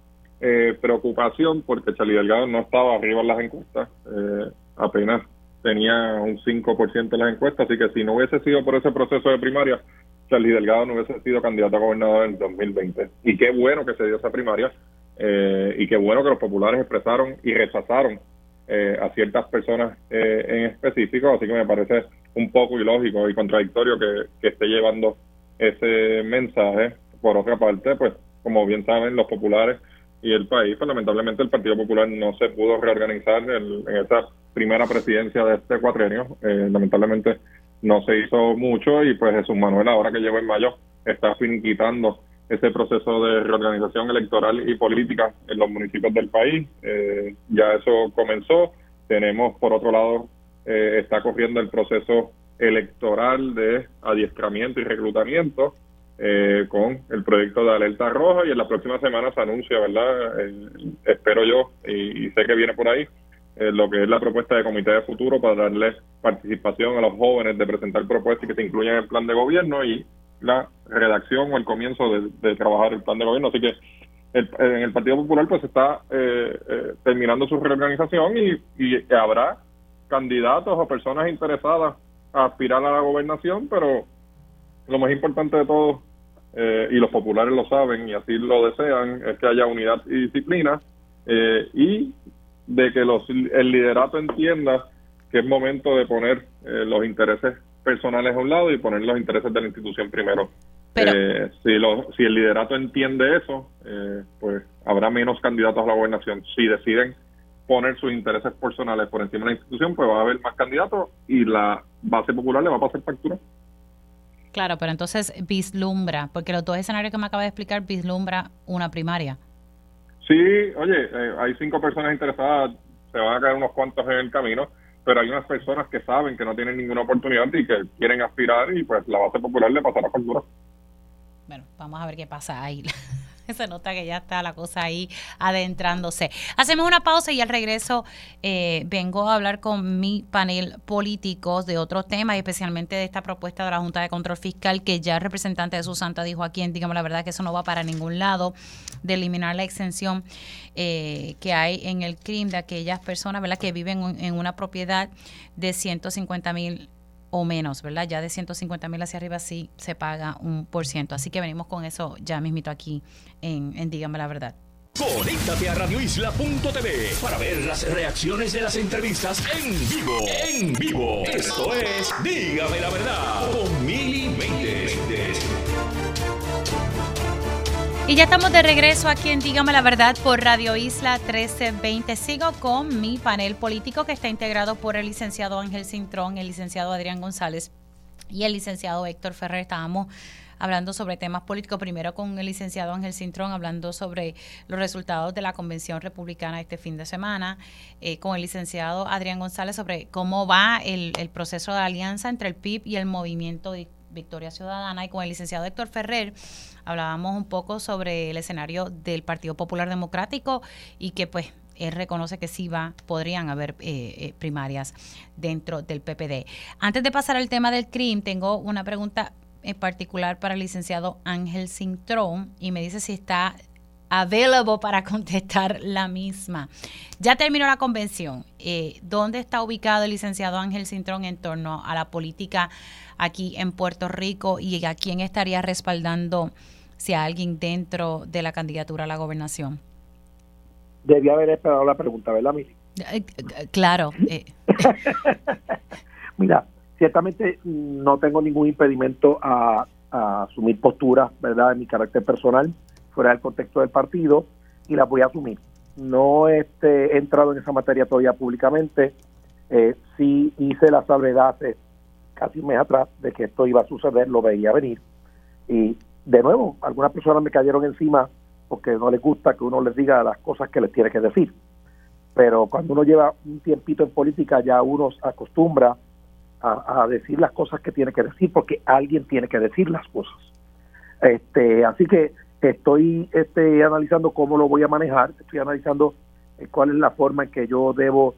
eh, preocupación porque Charlie Delgado no estaba arriba en las encuestas, eh, apenas tenía un 5% en las encuestas, así que si no hubiese sido por ese proceso de primaria, Charlie Delgado no hubiese sido candidato a gobernador en 2020. Y qué bueno que se dio esa primaria eh, y qué bueno que los populares expresaron y rechazaron a ciertas personas en específico, así que me parece un poco ilógico y contradictorio que, que esté llevando ese mensaje. Por otra parte, pues como bien saben los populares y el país, pues lamentablemente el Partido Popular no se pudo reorganizar en, esta primera presidencia de este cuatrenio. Eh, lamentablemente no se hizo mucho y pues Jesús Manuel ahora que llegó en mayo está finiquitando ese proceso de reorganización electoral y política en los municipios del país. Eh, ya eso comenzó. Tenemos, por otro lado, eh, está corriendo el proceso electoral de adiestramiento y reclutamiento eh, con el proyecto de Alerta Roja y en la próxima semana se anuncia, ¿verdad? espero yo y, sé que viene por ahí lo que es la propuesta de Comité de Futuro para darle participación a los jóvenes de presentar propuestas que se incluyan en el plan de gobierno y la redacción o el comienzo de, trabajar el plan de gobierno. Así que en el Partido Popular pues está eh, eh, terminando su reorganización y, y, habrá candidatos o personas interesadas a aspirar a la gobernación, pero lo más importante de todo, eh, y los populares lo saben y así lo desean, es que haya unidad y disciplina y de que los, el liderato entienda que es momento de poner los intereses personales a un lado y poner los intereses de la institución primero. Eh, si, si el liderato entiende eso, eh, pues habrá menos candidatos a la gobernación. Si deciden poner sus intereses personales por encima de la institución, pues va a haber más candidatos y la base popular le va a pasar factura. Claro, pero entonces vislumbra, porque los dos escenarios que me acaba de explicar vislumbra una primaria. Sí, oye, eh, hay cinco personas interesadas, se van a caer unos cuantos en el camino pero hay unas personas que saben que no tienen ninguna oportunidad y que quieren aspirar y pues la base popular le pasará factura. Bueno, vamos a ver qué pasa ahí. Se nota que ya está la cosa ahí adentrándose. Hacemos una pausa y al regreso eh, vengo a hablar con mi panel políticos de otros temas, especialmente de esta propuesta de la Junta de Control Fiscal que ya el representante de su santa dijo aquí, digamos la verdad que eso no va para ningún lado, de eliminar la exención eh, que hay en el crimen de aquellas personas ¿verdad? que viven en una propiedad de 150 mil o menos, ¿verdad? Ya de 150 mil hacia arriba sí se paga un por ciento. Así que venimos con eso ya mismito aquí en, en Dígame la Verdad. Conéctate a radioisla.tv para ver las reacciones de las entrevistas en vivo. En vivo. Esto es Dígame la Verdad con Mili Y ya estamos de regreso aquí en Dígame la Verdad por Radio Isla 1320. Sigo con mi panel político que está integrado por el licenciado Ángel Cintrón, el licenciado Adrián González y el licenciado Héctor Ferrer. Estábamos hablando sobre temas políticos, primero con el licenciado Ángel Cintrón, hablando sobre los resultados de la Convención Republicana este fin de semana, eh, con el licenciado Adrián González sobre cómo va el, el proceso de alianza entre el PIB y el movimiento Victoria Ciudadana, y con el licenciado Héctor Ferrer hablábamos un poco sobre el escenario del Partido Popular Democrático y que pues él reconoce que sí va, podrían haber eh, eh, primarias dentro del PPD. Antes de pasar al tema del crimen, tengo una pregunta en particular para el licenciado Ángel Cintrón y me dice si está available para contestar la misma. Ya terminó la convención. Eh, ¿Dónde está ubicado el licenciado Ángel Cintrón en torno a la política aquí en Puerto Rico y a quién estaría respaldando si a alguien dentro de la candidatura a la gobernación? Debía haber esperado la pregunta, ¿verdad, Mili? Eh, eh, claro. Mira, ciertamente no tengo ningún impedimento a, a asumir posturas, ¿verdad?, en mi carácter personal fuera del contexto del partido y la voy a asumir. No este, he entrado en esa materia todavía públicamente. Eh, sí hice la salvedad hace casi un mes atrás de que esto iba a suceder, lo veía venir. Y de nuevo, algunas personas me cayeron encima porque no les gusta que uno les diga las cosas que les tiene que decir. Pero cuando uno lleva un tiempito en política, ya uno se acostumbra a, decir las cosas que tiene que decir porque alguien tiene que decir las cosas. Este, así que Estoy este, analizando cómo lo voy a manejar, estoy analizando eh, cuál es la forma en que yo debo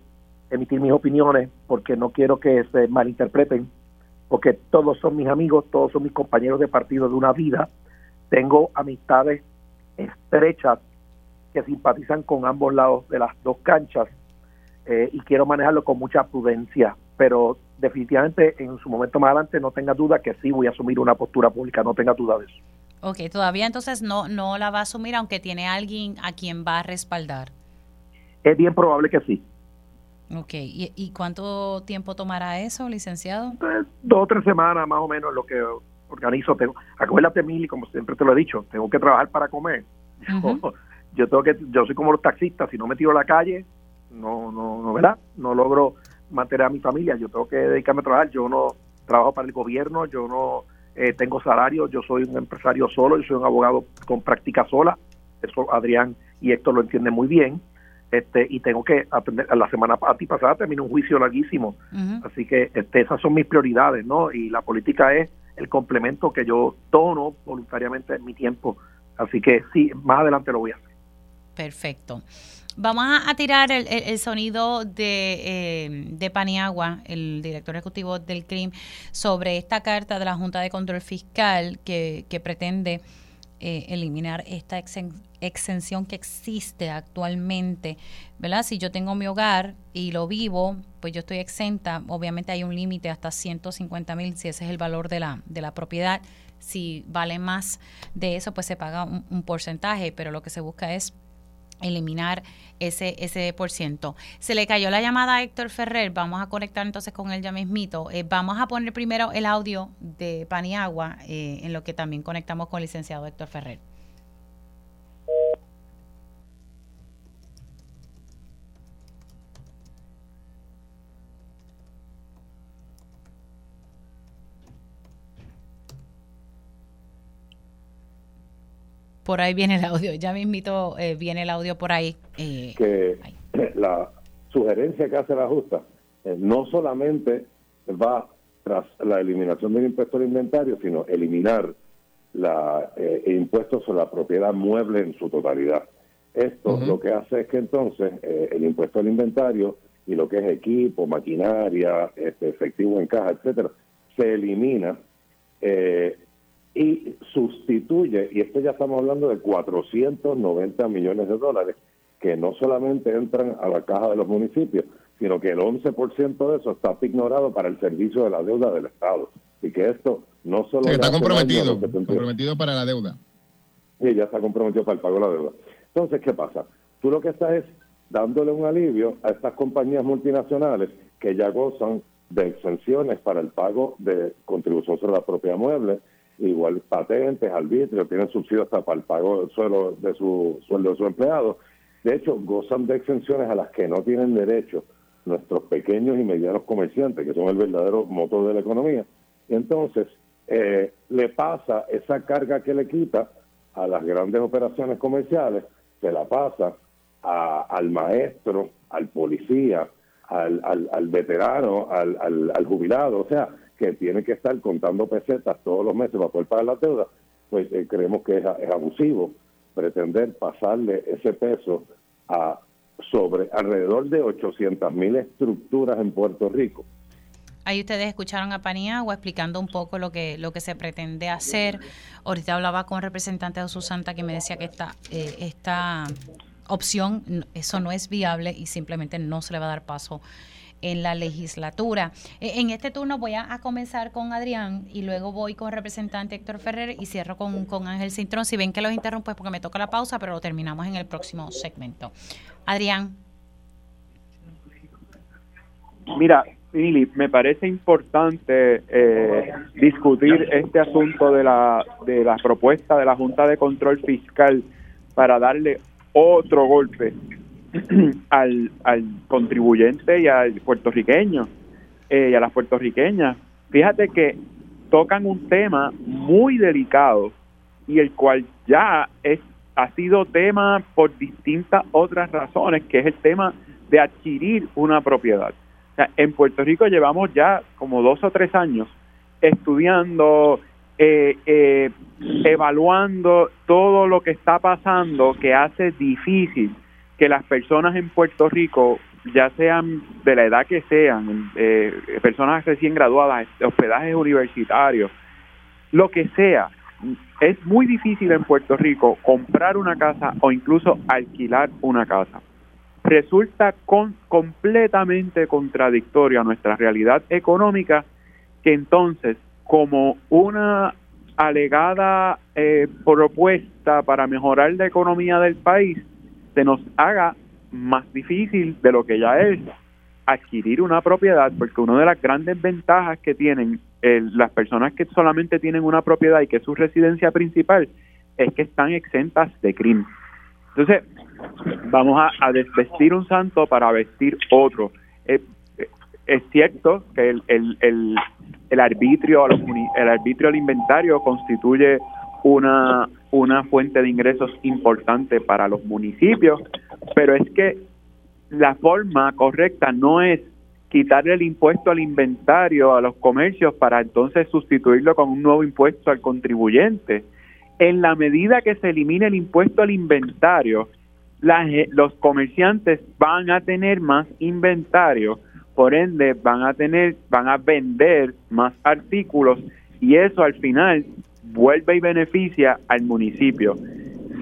emitir mis opiniones, porque no quiero que se malinterpreten, porque todos son mis amigos, todos son mis compañeros de partido de una vida. Tengo amistades estrechas que simpatizan con ambos lados de las dos canchas eh, y quiero manejarlo con mucha prudencia, pero definitivamente en su momento más adelante no tenga duda que sí voy a asumir una postura pública, no tenga duda de eso. Ok, todavía entonces no, no la va a asumir, aunque tiene alguien a quien va a respaldar. Es bien probable que sí. Ok, ¿y, cuánto tiempo tomará eso, licenciado? Pues, dos o tres semanas más o menos lo que organizo. Tengo, acuérdate, Mili, como siempre te lo he dicho, tengo que trabajar para comer. Yo, tengo que, yo soy como los taxistas, si no me tiro a la calle, no, no, no, ¿verdad? No logro mantener a mi familia, yo tengo que dedicarme a trabajar, yo no trabajo para el gobierno, yo no eh, tengo salario, yo soy un empresario solo, yo soy un abogado con práctica sola, eso Adrián y Héctor lo entienden muy bien, este y tengo que atender, la semana pasada terminó un juicio larguísimo, así que este, esas son mis prioridades, ¿no? Y la política es el complemento que yo dono voluntariamente en mi tiempo, así que sí, más adelante lo voy a hacer. Perfecto. Vamos a, tirar el, sonido de, eh, de, Paniagua, el director ejecutivo del CRIM, sobre esta carta de la Junta de Control Fiscal que, pretende eh, eliminar esta exención que existe actualmente, ¿verdad? Si yo tengo mi hogar y lo vivo, pues yo estoy exenta. Obviamente hay un límite hasta 150 mil, si ese es el valor de la, de la propiedad. Si vale más de eso, pues se paga un porcentaje, pero lo que se busca es eliminar ese, ese por ciento. Se le cayó la llamada a Héctor Ferrer, vamos a conectar entonces con él ya mismito. Eh, vamos a poner primero el audio de Paniagua, eh, en lo que también conectamos con el licenciado Héctor Ferrer. Por ahí viene el audio. Ya me invito, eh, viene el audio por ahí. Eh, que la sugerencia que hace la justa eh, no solamente va tras la eliminación del impuesto al inventario, sino eliminar la, el impuesto sobre la propiedad mueble en su totalidad. Esto lo que hace es que entonces el impuesto al inventario y lo que es equipo, maquinaria, este, efectivo en caja, etcétera, se elimina eh, y sustituye, y esto ya estamos hablando de 490 millones de dólares, que no solamente entran a la caja de los municipios, sino que el 11% de eso está ignorado para el servicio de la deuda del Estado. Y que esto no solo... está comprometido, comprometido para la deuda. Sí, ya está comprometido para el pago de la deuda. Entonces, ¿qué pasa? Tú lo que estás es dándole un alivio a estas compañías multinacionales que ya gozan de exenciones para el pago de contribución sobre la propiedad mueble, igual patentes, arbitrios, tienen subsidios hasta para el pago del suelo de su sueldo de su empleado. De hecho, gozan de exenciones a las que no tienen derecho nuestros pequeños y medianos comerciantes, que son el verdadero motor de la economía. Entonces, eh, le pasa esa carga que le quita a las grandes operaciones comerciales, se la pasa al maestro, al policía, al, al, al veterano, al, al jubilado. O sea, que tiene que estar contando pesetas todos los meses para poder pagar la deuda, pues eh, creemos que es, abusivo pretender pasarle ese peso a sobre alrededor de 800 mil estructuras en Puerto Rico. Ahí ustedes escucharon a Paniagua explicando un poco lo que lo que se pretende hacer. Ahorita hablaba con un representante de Susanta que me decía que esta, eh, esta opción, eso no es viable y simplemente no se le va a dar paso en la legislatura. E, en este turno voy a, comenzar con Adrián y luego voy con el representante Héctor Ferrer y cierro con, con Ángel Cintrón. Si ven que los interrumpo es porque me toca la pausa, pero lo terminamos en el próximo segmento. Adrián. Mira, Lili, me parece importante eh, discutir este asunto de la, de la propuesta de la Junta de Control Fiscal para darle otro golpe al, al contribuyente y al puertorriqueño eh, y a las puertorriqueñas. Fíjate que tocan un tema muy delicado y el cual ya es ha sido tema por distintas otras razones, que es el tema de adquirir una propiedad. en Puerto Rico llevamos ya como dos o tres años estudiando, eh, eh, evaluando todo lo que está pasando que hace difícil que las personas en Puerto Rico, ya sean de la edad que sean, eh, personas recién graduadas, hospedajes universitarios, lo que sea, es muy difícil en Puerto Rico comprar una casa o incluso alquilar una casa. Resulta con, completamente contradictorio a nuestra realidad económica que entonces, como una alegada eh, propuesta para mejorar la economía del país, se nos haga más difícil de lo que ya es adquirir una propiedad, porque una de las grandes ventajas que tienen las personas que solamente tienen una propiedad y que es su residencia principal es que están exentas de crimen. Entonces, vamos a, desvestir un santo para vestir otro. Eh, es cierto que el, el, el arbitrio, a los muni- el arbitrio al inventario constituye una, una fuente de ingresos importante para los municipios, pero es que la forma correcta no es quitarle el impuesto al inventario a los comercios para entonces sustituirlo con un nuevo impuesto al contribuyente. En la medida que se elimine el impuesto al inventario, los comerciantes van a tener más inventario, por ende van a tener, van a vender más artículos y eso al final vuelve y beneficia al municipio.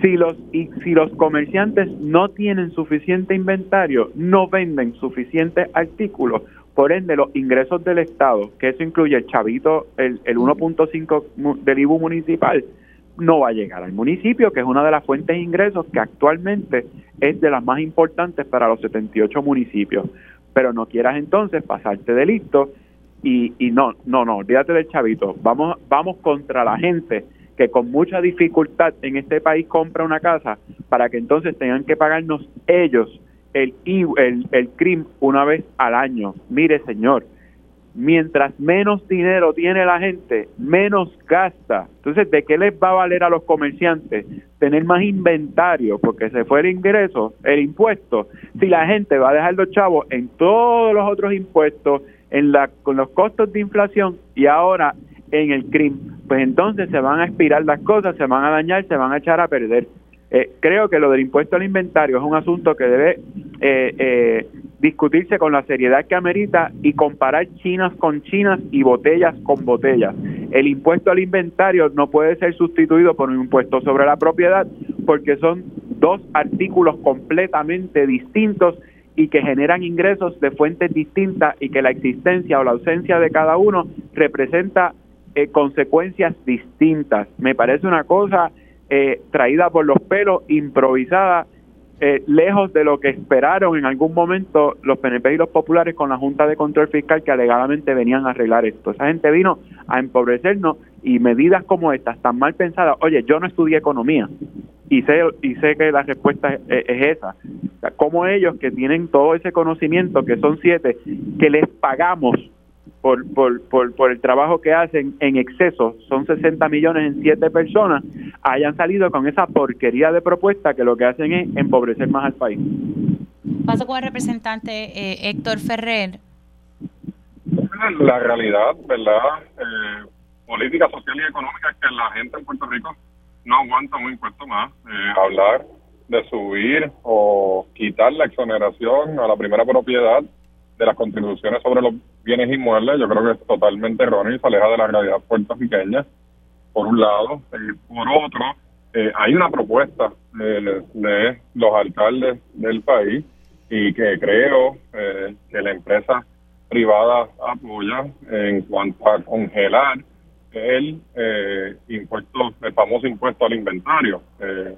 Si los y si los comerciantes no tienen suficiente inventario, no venden suficientes artículos, por ende los ingresos del Estado, que eso incluye el chavito, el, el 1.5 mu- del IBU municipal, no va a llegar al municipio, que es una de las fuentes de ingresos que actualmente es de las más importantes para los 78 municipios. Pero no quieras entonces pasarte de listo y, y no, no, no, olvídate del chavito. Vamos, vamos contra la gente que con mucha dificultad en este país compra una casa para que entonces tengan que pagarnos ellos el, el, el CRIM una vez al año. Mire, señor, mientras menos dinero tiene la gente, menos gasta. Entonces, ¿de qué les va a valer a los comerciantes tener más inventario? Porque se fue el ingreso, el impuesto. Si la gente va a dejar los chavos en todos los otros impuestos, en la, con los costos de inflación y ahora en el crimen, pues entonces se van a expirar las cosas, se van a dañar, se van a echar a perder. Eh, creo que lo del impuesto al inventario es un asunto que debe eh, eh, discutirse con la seriedad que amerita y comparar chinas con chinas y botellas con botellas. El impuesto al inventario no puede ser sustituido por un impuesto sobre la propiedad porque son dos artículos completamente distintos y que generan ingresos de fuentes distintas y que la existencia o la ausencia de cada uno representa eh, consecuencias distintas. Me parece una cosa eh, traída por los pelos, improvisada, eh, lejos de lo que esperaron en algún momento los PNP y los populares con la Junta de Control Fiscal que alegadamente venían a arreglar esto. Esa gente vino a empobrecernos y medidas como estas, tan mal pensadas, oye, yo no estudié economía y sé, y sé que la respuesta es, es esa. O sea, como ellos que tienen todo ese conocimiento, que son siete, que les pagamos por, por, por, por el trabajo que hacen en exceso, son 60 millones en siete personas, hayan salido con esa porquería de propuesta que lo que hacen es empobrecer más al país. Paso con el representante eh, Héctor Ferrer. La realidad, ¿verdad? Eh, política social y económica es que la gente en Puerto Rico no aguanta un impuesto más. Eh, hablar de subir o quitar la exoneración a la primera propiedad de las contribuciones sobre los bienes inmuebles, yo creo que es totalmente erróneo y se aleja de la realidad puertorriqueña, por un lado. Eh, por otro, eh, hay una propuesta eh, de los alcaldes del país y que creo eh, que la empresa privada apoya en cuanto a congelar el eh, impuesto, el famoso impuesto al inventario. Eh,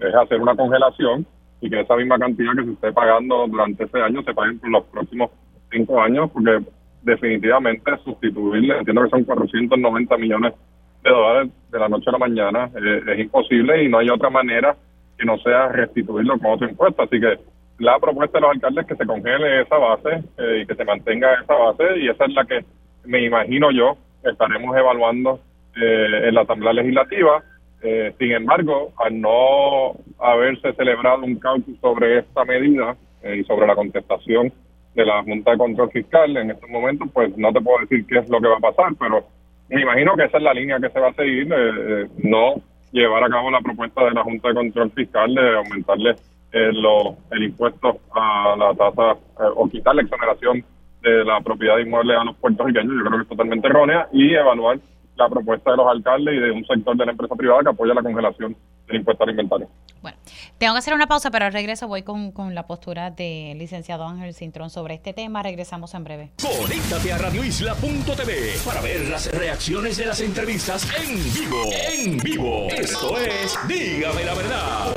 es hacer una congelación y que esa misma cantidad que se esté pagando durante ese año se pague por los próximos cinco años, porque definitivamente sustituirle, entiendo que son 490 millones de dólares de la noche a la mañana, eh, es imposible y no hay otra manera que no sea restituirlo con otro impuesto. Así que la propuesta de los alcaldes es que se congele esa base eh, y que se mantenga esa base y esa es la que me imagino yo estaremos evaluando eh, en la Asamblea Legislativa. Eh, sin embargo, al no haberse celebrado un caucus sobre esta medida eh, y sobre la contestación de la Junta de Control Fiscal en estos momentos, pues no te puedo decir qué es lo que va a pasar, pero me imagino que esa es la línea que se va a seguir, eh, eh, no llevar a cabo la propuesta de la Junta de Control Fiscal de aumentarle eh, lo- el impuesto a la tasa o quitar la exoneración de la propiedad inmueble a los puertorriqueños, yo creo que es totalmente errónea, y evaluar la propuesta de los alcaldes y de un sector de la empresa privada que apoya la congelación del impuesto al inventario. Tengo que hacer una pausa, pero al regreso voy con, con la postura del licenciado Ángel Cintrón sobre este tema. Regresamos en breve. Conéctate a radioisla.tv para ver las reacciones de las entrevistas en vivo. En vivo. Esto es Dígame la verdad.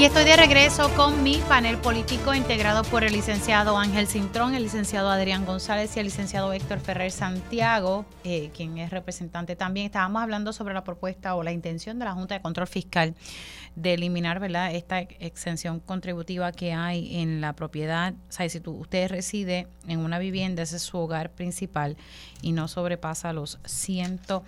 Y estoy de regreso con mi panel político integrado por el licenciado Ángel Cintrón, el licenciado Adrián González y el licenciado Héctor Ferrer Santiago, eh, quien es representante también. Estábamos hablando sobre la propuesta o la intención de la Junta de Control Fiscal de eliminar ¿verdad? esta exención contributiva que hay en la propiedad. O sea, si usted reside en una vivienda, ese es su hogar principal y no sobrepasa los 150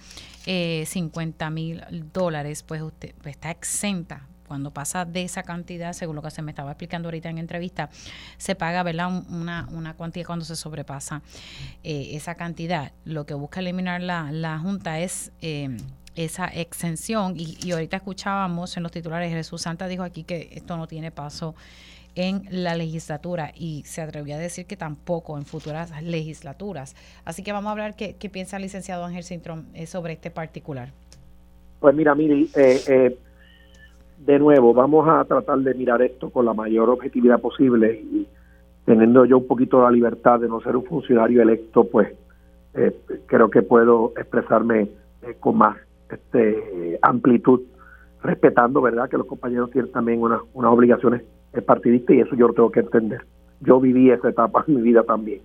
eh, mil dólares, pues usted está exenta cuando pasa de esa cantidad, según lo que se me estaba explicando ahorita en entrevista, se paga ¿verdad? Una, una cuantía cuando se sobrepasa eh, esa cantidad. Lo que busca eliminar la, la Junta es eh, esa exención y, ahorita escuchábamos en los titulares, Jesús Santa dijo aquí que esto no tiene paso en la legislatura y se atrevió a decir que tampoco en futuras legislaturas. Así que vamos a hablar qué, qué piensa el licenciado Ángel Sintrón eh, sobre este particular. Pues mira, Miri, eh, de nuevo, vamos a tratar de mirar esto con la mayor objetividad posible y teniendo yo un poquito la libertad de no ser un funcionario electo, pues eh, creo que puedo expresarme eh, con más este, amplitud, respetando, ¿verdad?, que los compañeros tienen también unas, unas obligaciones partidistas y eso yo lo tengo que entender. Yo viví esa etapa en mi vida también.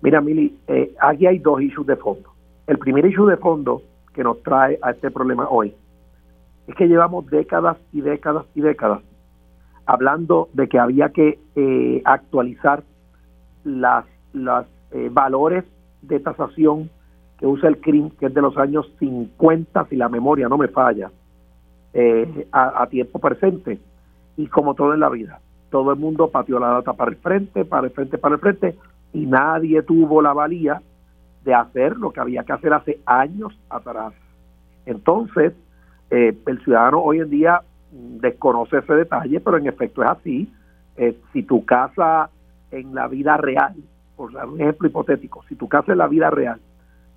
Mira, Mili, eh, aquí hay dos issues de fondo. El primer issue de fondo que nos trae a este problema hoy es que llevamos décadas y décadas y décadas hablando de que había que eh, actualizar las, las eh, valores de tasación que usa el CRIM, que es de los años 50, si la memoria no me falla, eh, a, tiempo presente. Y como todo en la vida, todo el mundo pateó la data para el frente, para el frente, para el frente, y nadie tuvo la valía de hacer lo que había que hacer hace años atrás. Entonces, eh, el ciudadano hoy en día desconoce ese detalle, pero en efecto es así. Eh, si tu casa en la vida real, por dar un ejemplo hipotético, si tu casa en la vida real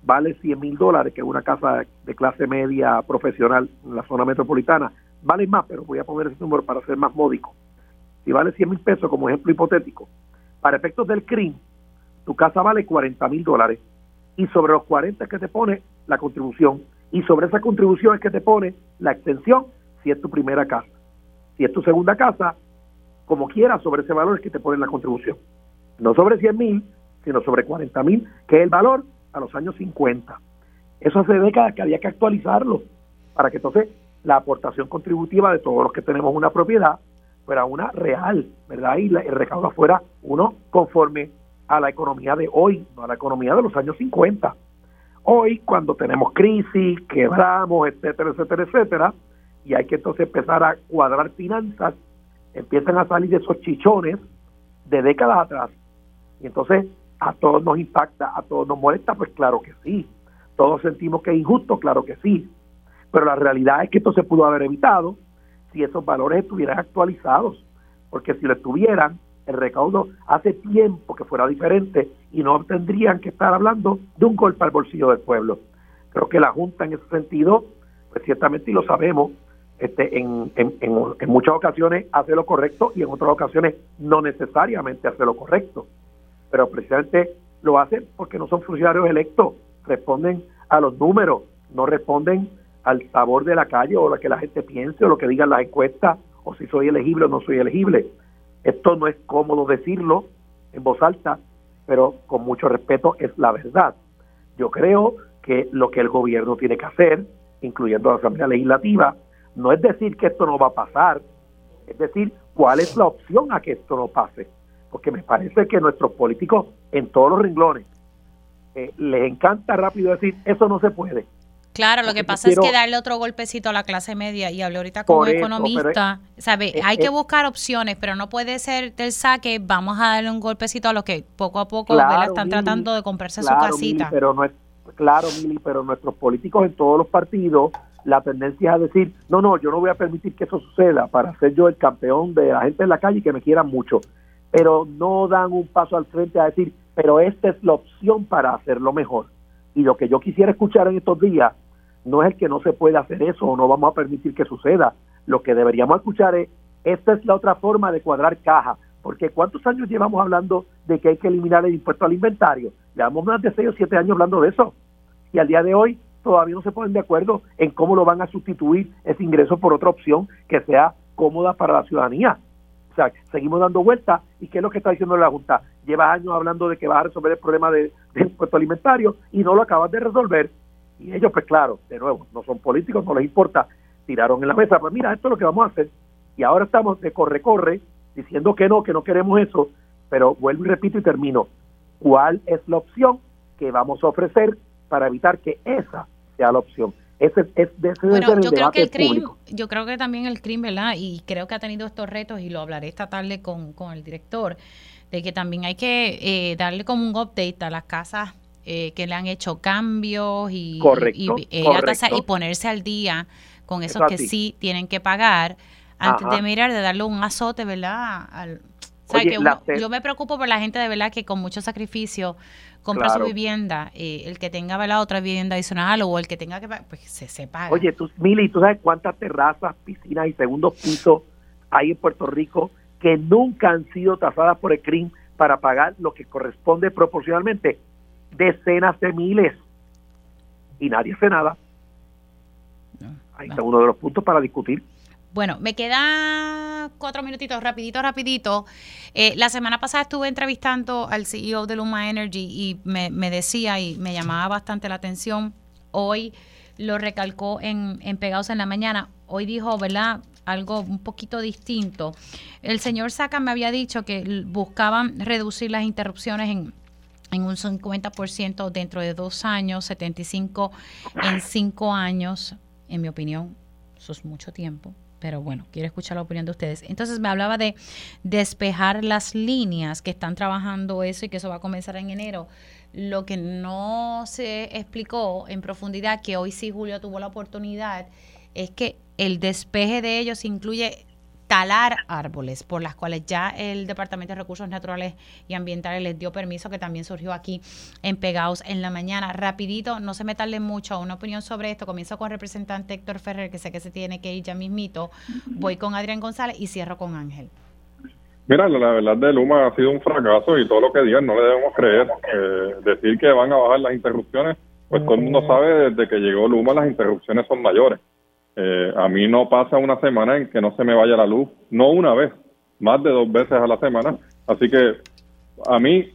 vale 100 mil dólares, que es una casa de clase media profesional en la zona metropolitana, vale más, pero voy a poner ese número para ser más módico. Si vale 100 mil pesos, como ejemplo hipotético, para efectos del CRIM, tu casa vale 40 mil dólares y sobre los 40 que te pone la contribución y sobre esa contribución es que te pone la extensión si es tu primera casa. Si es tu segunda casa, como quieras, sobre ese valor es que te ponen la contribución. No sobre 100 mil, sino sobre 40 mil, que es el valor a los años 50. Eso hace décadas que había que actualizarlo para que entonces la aportación contributiva de todos los que tenemos una propiedad fuera una real, ¿verdad? Y el recaudo fuera uno conforme a la economía de hoy, no a la economía de los años 50. Hoy, cuando tenemos crisis, quebramos, etcétera, etcétera, etcétera, y hay que entonces empezar a cuadrar finanzas, empiezan a salir esos chichones de décadas atrás. Y entonces a todos nos impacta, a todos nos molesta, pues claro que sí. Todos sentimos que es injusto, claro que sí. Pero la realidad es que esto se pudo haber evitado si esos valores estuvieran actualizados. Porque si lo estuvieran, el recaudo hace tiempo que fuera diferente y no tendrían que estar hablando de un golpe al bolsillo del pueblo. Creo que la Junta en ese sentido, pues ciertamente, y lo sabemos, este, en, en, en, muchas ocasiones hace lo correcto y en otras ocasiones no necesariamente hace lo correcto. Pero precisamente lo hace porque no son funcionarios electos, responden a los números, no responden al sabor de la calle o lo que la gente piense o lo que digan las encuestas o si soy elegible o no soy elegible. Esto no es cómodo decirlo en voz alta, pero con mucho respeto es la verdad. Yo creo que lo que el gobierno tiene que hacer, incluyendo la Asamblea Legislativa, no es decir que esto no va a pasar, es decir, cuál es la opción a que esto no pase. Porque me parece que nuestros políticos en todos los renglones eh, les encanta rápido decir, eso no se puede. Claro, lo que pasa es que darle otro golpecito a la clase media, y hablé ahorita como economista, ¿sabe? hay que buscar opciones, pero no puede ser del saque, vamos a darle un golpecito a los que poco a poco están tratando de comprarse su casita. pero no es, claro, Mili, pero nuestros políticos en todos los partidos, la tendencia es a decir, no, no, yo no voy a permitir que eso suceda para ser yo el campeón de la gente en la calle y que me quieran mucho. Pero no dan un paso al frente a decir, pero esta es la opción para hacerlo mejor. Y lo que yo quisiera escuchar en estos días no es el que no se puede hacer eso o no vamos a permitir que suceda. Lo que deberíamos escuchar es, esta es la otra forma de cuadrar caja, porque ¿cuántos años llevamos hablando de que hay que eliminar el impuesto al inventario? Llevamos más de 6 o 7 años hablando de eso. Y al día de hoy todavía no se ponen de acuerdo en cómo lo van a sustituir ese ingreso por otra opción que sea cómoda para la ciudadanía. O sea, seguimos dando vueltas. ¿Y qué es lo que está diciendo la Junta? Lleva años hablando de que va a resolver el problema de, del impuesto alimentario y no lo acaban de resolver. Y ellos, pues claro, de nuevo, no son políticos, no les importa. Tiraron en la mesa, pues mira, esto es lo que vamos a hacer. Y ahora estamos de corre-corre diciendo que no, que no queremos eso. Pero vuelvo y repito y termino. ¿Cuál es la opción que vamos a ofrecer para evitar que esa sea la opción? Ese, es, ese bueno, el yo creo que el CRIM, yo creo que también el CRIM, ¿verdad? Y creo que ha tenido estos retos y lo hablaré esta tarde con, con el director, de que también hay que eh, darle como un update a las casas eh, que le han hecho cambios y, Correcto, y, eh, correcto. y ponerse al día con esos Eso que sí tienen que pagar antes Ajá. de mirar, de darle un azote, ¿verdad? Al, Oye, que uno- yo me preocupo por la gente de verdad que con mucho sacrificio compra Claro. su vivienda, eh, el que tenga ¿verdad? otra vivienda adicional o el que tenga que pagar, pues se, se paga. Oye, tú, Mili, ¿tú sabes cuántas terrazas, piscinas y segundos pisos hay en Puerto Rico que nunca han sido tasadas por el CRIM para pagar lo que corresponde proporcionalmente? Decenas de miles. Y nadie hace nada. Ahí está uno de los puntos para discutir. Bueno, me quedan cuatro minutitos, rapidito, rapidito. Eh, la semana pasada estuve entrevistando al CEO de Luma Energy y me, me decía y me llamaba bastante la atención. Hoy lo recalcó en, en Pegados en la Mañana. Hoy dijo, ¿verdad? Algo un poquito distinto. El señor Saca me había dicho que buscaban reducir las interrupciones en, en un 50% dentro de dos años, 75 en cinco años. En mi opinión, eso es mucho tiempo. Pero bueno, quiero escuchar la opinión de ustedes. Entonces me hablaba de despejar las líneas que están trabajando eso y que eso va a comenzar en enero. Lo que no se explicó en profundidad, que hoy sí Julio tuvo la oportunidad, es que el despeje de ellos incluye talar árboles, por las cuales ya el Departamento de Recursos Naturales y Ambientales les dio permiso, que también surgió aquí en Pegados en la mañana. Rapidito, no se me tarde mucho, una opinión sobre esto. Comienzo con el representante Héctor Ferrer, que sé que se tiene que ir ya mismito. Voy con Adrián González y cierro con Ángel. Mira, la, la verdad de Luma ha sido un fracaso y todo lo que digan no le debemos creer. Eh, decir que van a bajar las interrupciones, pues todo el mundo sabe desde que llegó Luma las interrupciones son mayores. Eh, a mí no pasa una semana en que no se me vaya la luz, no una vez, más de dos veces a la semana. Así que a mí,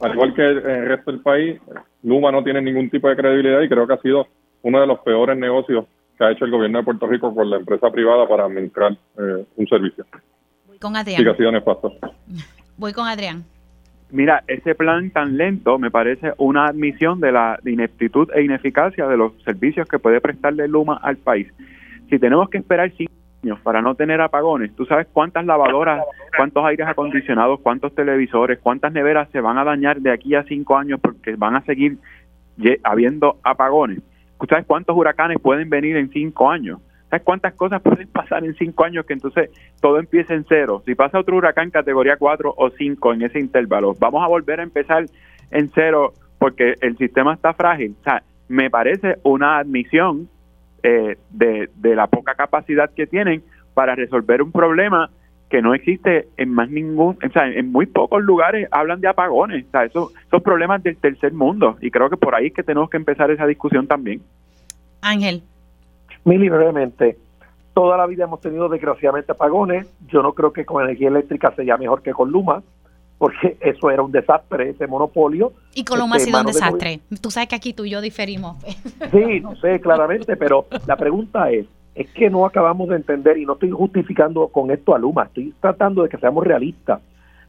al igual que el resto del país, Luma no tiene ningún tipo de credibilidad y creo que ha sido uno de los peores negocios que ha hecho el gobierno de Puerto Rico con la empresa privada para administrar eh, un servicio. Voy con Sí que ha Adrián. sido nefasto. Voy con Adrián. Mira, ese plan tan lento me parece una admisión de la ineptitud e ineficacia de los servicios que puede prestarle Luma al país. Si tenemos que esperar cinco años para no tener apagones, ¿tú sabes cuántas lavadoras, cuántos aires acondicionados, cuántos televisores, cuántas neveras se van a dañar de aquí a cinco años porque van a seguir habiendo apagones? ¿Tú sabes cuántos huracanes pueden venir en cinco años? ¿Sabes cuántas cosas pueden pasar en cinco años que entonces todo empieza en cero? Si pasa otro huracán categoría 4 o 5 en ese intervalo, vamos a volver a empezar en cero porque el sistema está frágil. O sea, me parece una admisión eh, de, de la poca capacidad que tienen para resolver un problema que no existe en más ningún, o sea, en muy pocos lugares hablan de apagones, o sea, esos, esos problemas del tercer mundo y creo que por ahí es que tenemos que empezar esa discusión también. Ángel. Mili, brevemente, toda la vida hemos tenido desgraciadamente apagones. Yo no creo que con energía eléctrica sea mejor que con Luma, porque eso era un desastre, ese monopolio. Y Coloma ha Este, sido un manos de desastre. Tú sabes que aquí tú y yo diferimos. Sí, no sé, claramente, pero la pregunta es, es que no acabamos de entender, y no estoy justificando con esto a Luma, estoy tratando de que seamos realistas.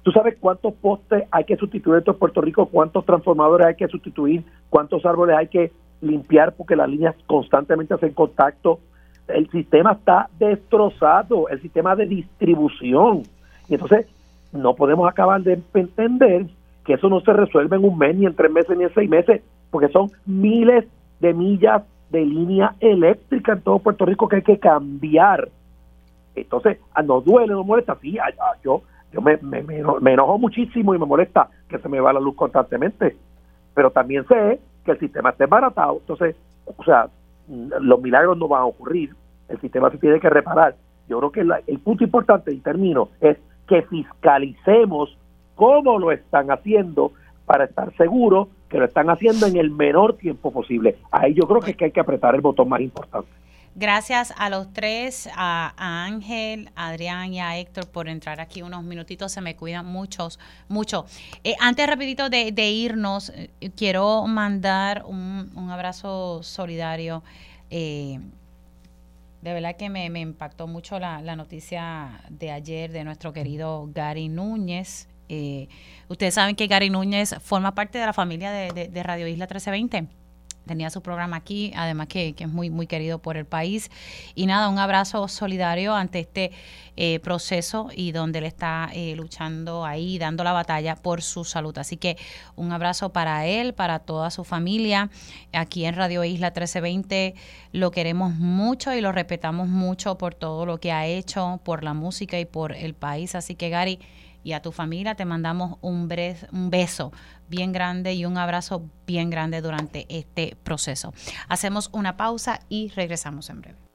¿Tú sabes cuántos postes hay que sustituir en Puerto Rico? ¿Cuántos transformadores hay que sustituir? ¿Cuántos árboles hay que limpiar porque las líneas constantemente hacen contacto? El sistema está destrozado, el sistema de distribución. Y entonces no podemos acabar de entender que eso no se resuelve en un mes, ni en tres meses, ni en seis meses, porque son miles de millas de línea eléctrica en todo Puerto Rico que hay que cambiar. Entonces, ah, nos duele, nos molesta. Sí, ah, ah, yo, yo me, me, me eno- me enojo muchísimo y me molesta que se me va la luz constantemente. Pero también sé que el sistema está embaratado. Entonces, o sea, mm, los milagros no van a ocurrir. El sistema se tiene que reparar. Yo creo que la- el punto importante, y termino, es que fiscalicemos cómo lo están haciendo para estar seguros que lo están haciendo en el menor tiempo posible. Ahí yo creo que, es que hay que apretar el botón más importante. Gracias a los tres, a, Ángel, a Adrián y a Héctor por entrar aquí unos minutitos. Se me cuidan muchos, mucho. Eh, antes, rapidito de, irnos, eh, quiero mandar un, abrazo solidario. Eh, de verdad que me, impactó mucho la, noticia de ayer de nuestro querido Gary Núñez. ustedes saben que Gary Núñez forma parte de la familia de, de Radio Isla 1320 tenía su programa aquí, además que, es muy, muy querido por el país. Y nada, un abrazo solidario ante este eh, proceso y donde él está eh, luchando ahí, dando la batalla por su salud. Así que un abrazo para él, para toda su familia. Aquí en Radio Isla 1320 lo queremos mucho y lo respetamos mucho por todo lo que ha hecho, por la música y por el país. Así que Gary, y a tu familia te mandamos un, un beso bien grande y un abrazo bien grande durante este proceso. Hacemos una pausa y regresamos en breve.